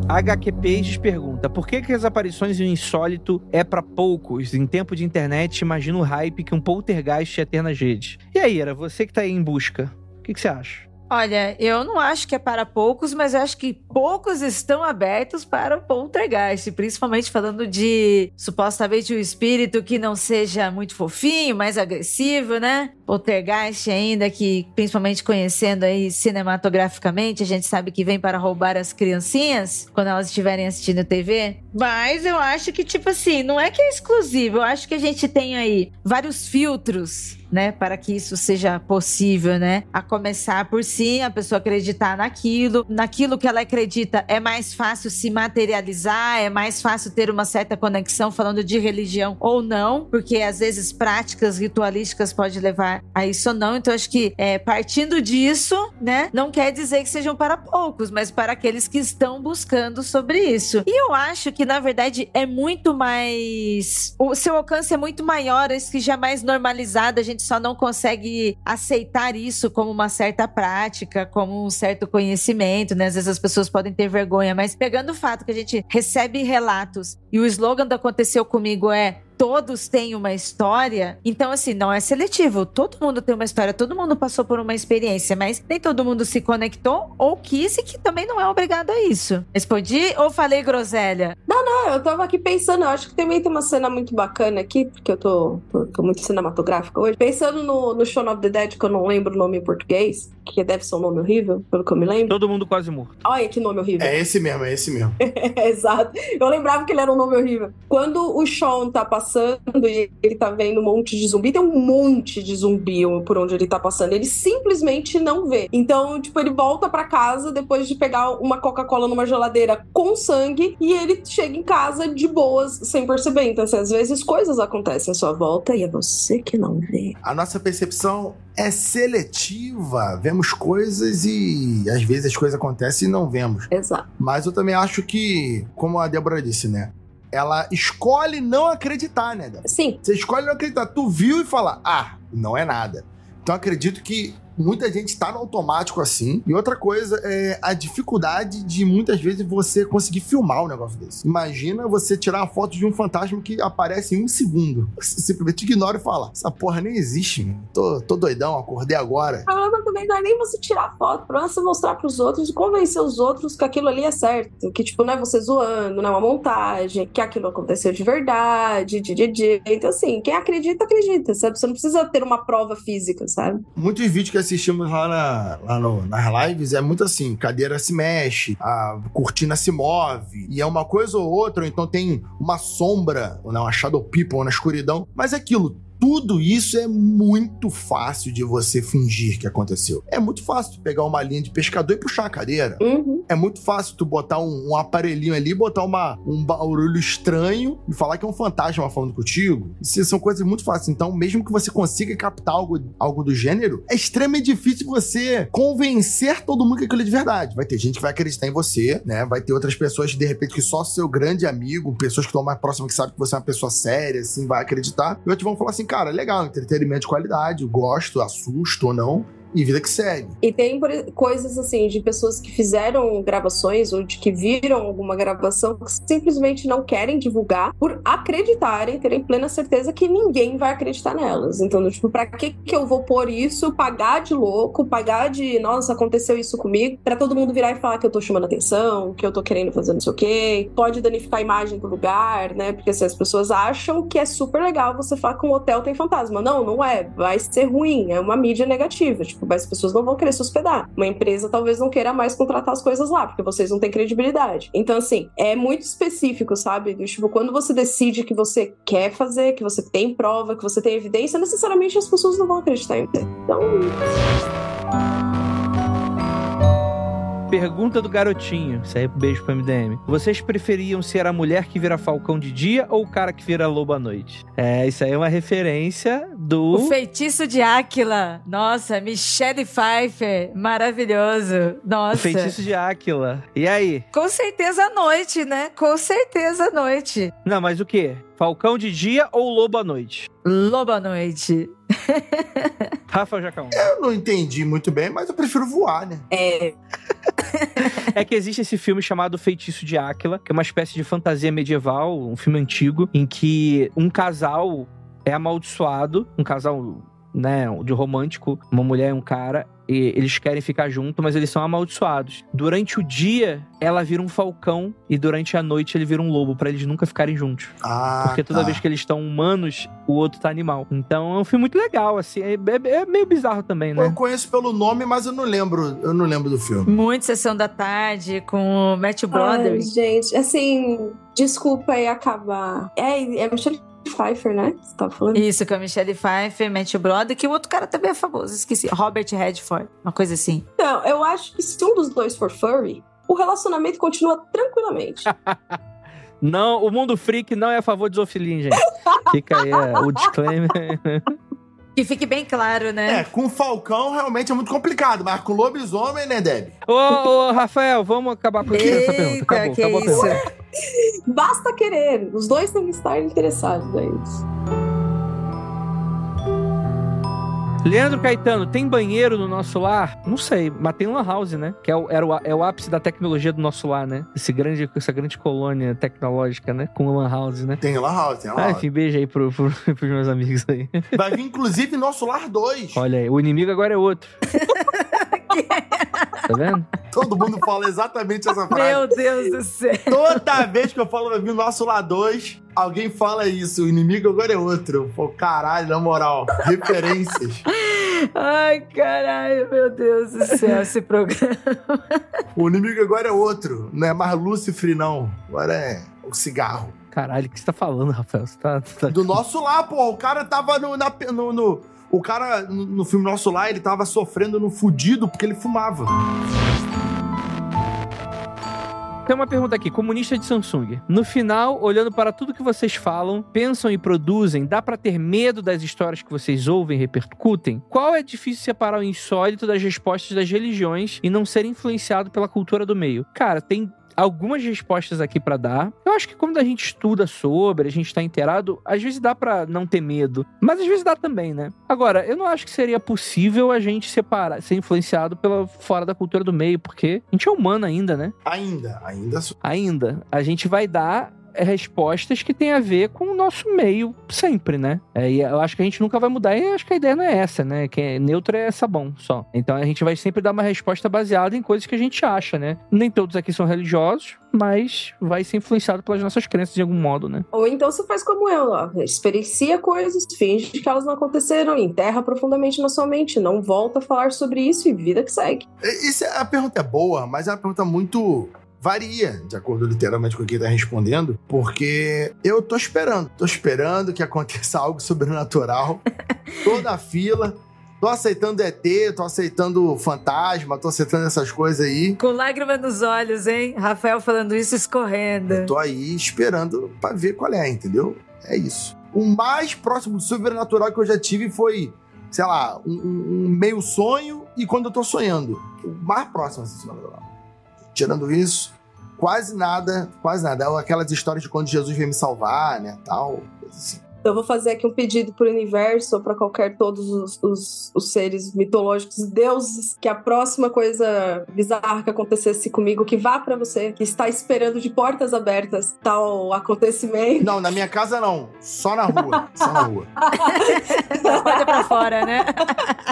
HQ Pages pergunta: por que, que as aparições em insólito é para poucos? Em tempo de internet, imagina o hype que um poltergeist ia ter nas redes. E aí, era você que tá aí em busca. O que, que você acha? Olha, eu não acho que é para poucos, mas eu acho que poucos estão abertos para o poltergeist, principalmente falando de supostamente um espírito que não seja muito fofinho, mais agressivo, né? Poltergeist ainda, que principalmente conhecendo aí cinematograficamente, a gente sabe que vem para roubar as criancinhas quando elas estiverem assistindo TV. Mas eu acho que, tipo assim, não é que é exclusivo, eu acho que a gente tem aí vários filtros né, para que isso seja possível, né? A começar por si, a pessoa acreditar naquilo, naquilo que ela acredita é mais fácil se materializar, é mais fácil ter uma certa conexão falando de religião ou não, porque às vezes práticas ritualísticas pode levar a isso ou não. Então acho que é, partindo disso, né, não quer dizer que sejam para poucos, mas para aqueles que estão buscando sobre isso. E eu acho que na verdade é muito mais, o seu alcance é muito maior, isso que já é normalizado, a gente só não consegue aceitar isso como uma certa prática, como um certo conhecimento, né? Às vezes as pessoas podem ter vergonha, mas pegando o fato que a gente recebe relatos e o slogan do Aconteceu Comigo é todos têm uma história, então assim, não é seletivo. Todo mundo tem uma história, todo mundo passou por uma experiência, mas nem todo mundo se conectou ou quis e que também não é obrigado a isso. Respondi ou falei groselha? Não, não, eu tava aqui pensando, eu acho que também tem uma cena muito bacana aqui, porque eu tô, tô, muito cinematográfica hoje. Pensando no, no Shaun of the Dead, que eu não lembro o nome em português, que deve ser um nome horrível, pelo que eu me lembro. Todo mundo quase morto. Olha que nome horrível. É esse mesmo, é esse mesmo. Exato. Eu lembrava que ele era um nome horrível. Quando o Sean tá passando e ele tá vendo um monte de zumbi, tem um monte de zumbi por onde ele tá passando. Ele simplesmente não vê. Então, tipo, ele volta para casa depois de pegar uma Coca-Cola numa geladeira com sangue e ele chega em casa de boas, sem perceber. Então, assim, às vezes coisas acontecem à sua volta e é você que não vê. A nossa percepção é seletiva. Vemos coisas e às vezes as coisas acontecem e não vemos. Exato. Mas eu também acho que, como a Débora disse, né? Ela escolhe não acreditar, né, Débora? Sim. Você escolhe não acreditar. Tu viu e fala, ah, não é nada. Então acredito que muita gente está no automático assim. E outra coisa é a dificuldade de muitas vezes você conseguir filmar um negócio desse. Imagina você tirar uma foto de um fantasma que aparece em um segundo. Você simplesmente ignora e fala: Essa porra nem existe, mano. Tô, tô doidão, acordei agora. O problema também não é nem você tirar foto, o problema é você mostrar pros outros e convencer os outros que aquilo ali é certo. Que, tipo, não é você zoando, não é uma montagem, que aquilo aconteceu de verdade, de, de, de. Então, assim, quem acredita, acredita, sabe? Você não precisa ter uma prova física, sabe? Muitos vídeos que assistimos lá, na, lá no, nas lives é muito assim: cadeira se mexe, a cortina se move, e é uma coisa ou outra, ou então tem uma sombra, ou não, uma shadow people na escuridão, mas é aquilo tudo isso é muito fácil de você fingir que aconteceu. É muito fácil tu pegar uma linha de pescador e puxar a cadeira. Uhum. É muito fácil tu botar um, um, aparelhinho ali, botar uma, um barulho estranho e falar que é um fantasma falando contigo. Isso são coisas muito fáceis. Então, mesmo que você consiga captar algo, algo do gênero, é extremamente difícil você convencer todo mundo que aquilo é de verdade. Vai ter gente que vai acreditar em você, né? Vai ter outras pessoas, de repente, que só seu grande amigo, pessoas que estão mais próximas, que sabem que você é uma pessoa séria, assim, vai acreditar. E outros vão falar assim, cara, legal, entretenimento de qualidade, gosto, assusto ou não e vida que segue. E tem coisas assim de pessoas que fizeram gravações ou de que viram alguma gravação que simplesmente não querem divulgar por acreditarem, terem plena certeza que ninguém vai acreditar nelas. Então, tipo, pra que que eu vou pôr isso, pagar de louco, pagar de, nossa, aconteceu isso comigo, para todo mundo virar e falar que eu tô chamando atenção, que eu tô querendo fazer não sei o quê, pode danificar a imagem do lugar, né? Porque assim, as pessoas acham que é super legal você falar que um hotel tem fantasma. Não, não é. Vai ser ruim, é uma mídia negativa. Tipo, as pessoas não vão querer se hospedar. Uma empresa talvez não queira mais contratar as coisas lá, porque vocês não têm credibilidade. Então, assim, é muito específico, sabe? Tipo, quando você decide que você quer fazer, que você tem prova, que você tem evidência, necessariamente as pessoas não vão acreditar em você. Então. Pergunta do garotinho. Isso aí beijo pro MDM. Vocês preferiam ser a mulher que vira falcão de dia ou o cara que vira lobo à noite? É, isso aí é uma referência do. O feitiço de Áquila. Nossa, Michelle Pfeiffer. Maravilhoso. Nossa. O feitiço de Áquila. E aí? Com certeza à noite, né? Com certeza à noite. Não, mas o quê? Falcão de dia ou lobo à noite? Lobo à noite. Rafa Jacão. Eu não entendi muito bem, mas eu prefiro voar, né? É. é que existe esse filme chamado Feitiço de Áquila, que é uma espécie de fantasia medieval, um filme antigo, em que um casal é amaldiçoado, um casal né, de romântico, uma mulher e um cara, e eles querem ficar juntos, mas eles são amaldiçoados. Durante o dia, ela vira um falcão e durante a noite ele vira um lobo, pra eles nunca ficarem juntos. Ah, Porque toda tá. vez que eles estão humanos, o outro tá animal. Então é um filme muito legal, assim. É, é- é meio bizarro também, Eu né? conheço pelo nome, mas eu não lembro. Eu não lembro do filme. Muito Sessão da Tarde com o Matt Ai, Broderick. gente, assim, desculpa aí acabar. É, é Michelle Pfeiffer, né? Você tava falando? Isso, com a Michelle Pfeiffer, Matt Broderick e o outro cara também é famoso, esqueci. Robert Redford, uma coisa assim. Então, eu acho que se um dos dois for furry, o relacionamento continua tranquilamente. Não, o mundo freak não é a favor de zoofilia, gente. Fica aí é, o disclaimer. Que fique bem claro, É, né? com Falcão realmente é muito complicado, mas com lobisomem, né, Deb? ô, ô, Rafael, vamos acabar com essa pergunta. Acabou, que acabou a isso. Basta querer. Os dois têm que estar interessados, é isso. Leandro Caetano, tem banheiro no nosso lar? Não sei, mas tem lan house, né? Que é o, era o, é o ápice da tecnologia do nosso lar, né? Esse grande, essa grande colônia tecnológica, né? Com lan house, né? Tem lá house, tem lá Ah, house. enfim, beijo aí pro, pro, pros meus amigos aí. Vai vir, inclusive, Nosso Lar 2. Olha aí, o inimigo agora é outro. tá vendo? Todo mundo fala exatamente essa frase. Meu Deus do céu. Toda vez que eu falo vir Nosso Lar 2, alguém fala isso. O inimigo agora é outro. Pô, caralho, na moral. Referências. Ai, caralho, meu Deus do céu, esse programa. O inimigo agora é outro. Não é mais Lúcifer, não. Agora é o cigarro. Caralho, o que você tá falando, Rafael? Você tá. tá- Do nosso lá, pô. O cara tava no. na- no, no- o cara, no, filme Nosso Lá, ele tava sofrendo no fudido porque ele fumava. Tem uma pergunta aqui, comunista de Samsung. No final, olhando para tudo que vocês falam, pensam e produzem, dá pra ter medo das histórias que vocês ouvem e repercutem? Qual é difícil separar o insólito das respostas das religiões e não ser influenciado pela cultura do meio? Cara, tem algumas respostas aqui pra dar. Eu acho que quando a gente estuda sobre, a gente tá inteirado, às vezes dá pra não ter medo, mas às vezes dá também, né? Agora, eu não acho que seria possível a gente separar, ser influenciado pela fora da cultura do meio, porque a gente é humano ainda, né? Ainda, ainda. ainda, a gente vai dar respostas que tem a ver com o nosso meio sempre, né? É, e eu acho que a gente nunca vai mudar e acho que a ideia não é essa, né? Que é, neutro é sabão só. Então a gente vai sempre dar uma resposta baseada em coisas que a gente acha, né? Nem todos aqui são religiosos, mas vai ser influenciado pelas nossas crenças de algum modo, né? Ou então você faz como eu, ó. Experiencia coisas, finge que elas não aconteceram, enterra profundamente na sua mente, não volta a falar sobre isso e vida que segue. Isso, é- a pergunta é boa, mas é uma pergunta muito. Varia, de acordo literalmente com quem tá respondendo, porque eu tô esperando. Tô esperando que aconteça algo sobrenatural. Toda a fila. Tô aceitando ET, tô aceitando fantasma, tô aceitando essas coisas aí. Com lágrima nos olhos, hein? Rafael falando isso escorrendo. Eu tô aí esperando pra ver qual é, entendeu? É isso. O mais próximo do sobrenatural que eu já tive foi, sei lá, um, um- meio sonho e quando eu tô sonhando. O mais próximo assim, sobrenatural. Tirando isso, quase nada, quase nada. É Aquelas histórias de quando Jesus veio me salvar, né, tal, coisa assim. Então eu vou fazer aqui um pedido pro universo, ou pra qualquer todos os, os- os seres mitológicos e deuses, que a próxima coisa bizarra que acontecesse comigo, que vá pra você, que está esperando de portas abertas tal acontecimento. Não, na minha casa não. Só na rua. Só na rua. Olha pra fora, né?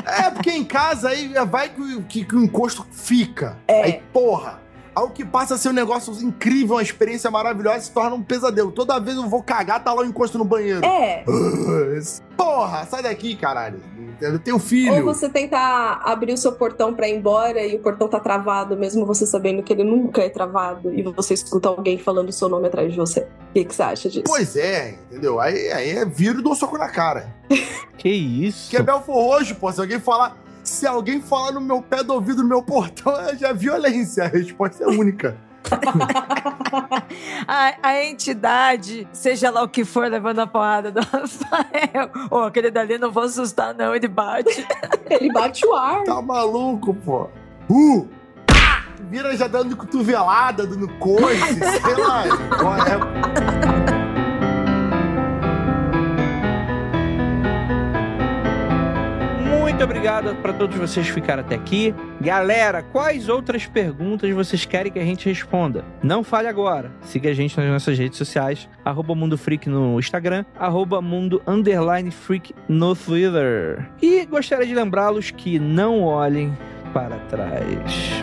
É, porque em casa aí vai que, que- que o encosto fica. É. Aí, porra. O que passa a ser um negócio incrível, uma experiência maravilhosa, se torna um pesadelo. Toda vez eu vou cagar, tá lá o encosto no banheiro. É. Porra, sai daqui, caralho. Eu tenho filho. Ou você tentar abrir o seu portão pra ir embora e o portão tá travado, mesmo você sabendo que ele nunca é travado, e você escuta alguém falando o seu nome atrás de você. O que, que você acha disso? Pois é, entendeu? Aí, aí é viro e dou um soco na cara. Que isso? Que é Belfor Roxo, pô. Se alguém falar. Se alguém falar no meu pé do ouvido, no meu portão, é já violência. A resposta é única. A, a entidade, seja lá o que for, levando a porrada do Rafael. Ô, aquele dali não vou assustar, não, ele bate. Ele bate o ar. Tá maluco, pô. Uh! Ah! Vira já dando cotovelada, dando coice, sei lá. Muito obrigado para todos vocês que ficaram até aqui. Galera, quais outras perguntas vocês querem que a gente responda? Não fale agora. Siga a gente nas nossas redes sociais, arroba Mundo Freak no Instagram, arroba Mundo Underline Freak no Twitter. E gostaria de lembrá-los que não olhem para trás.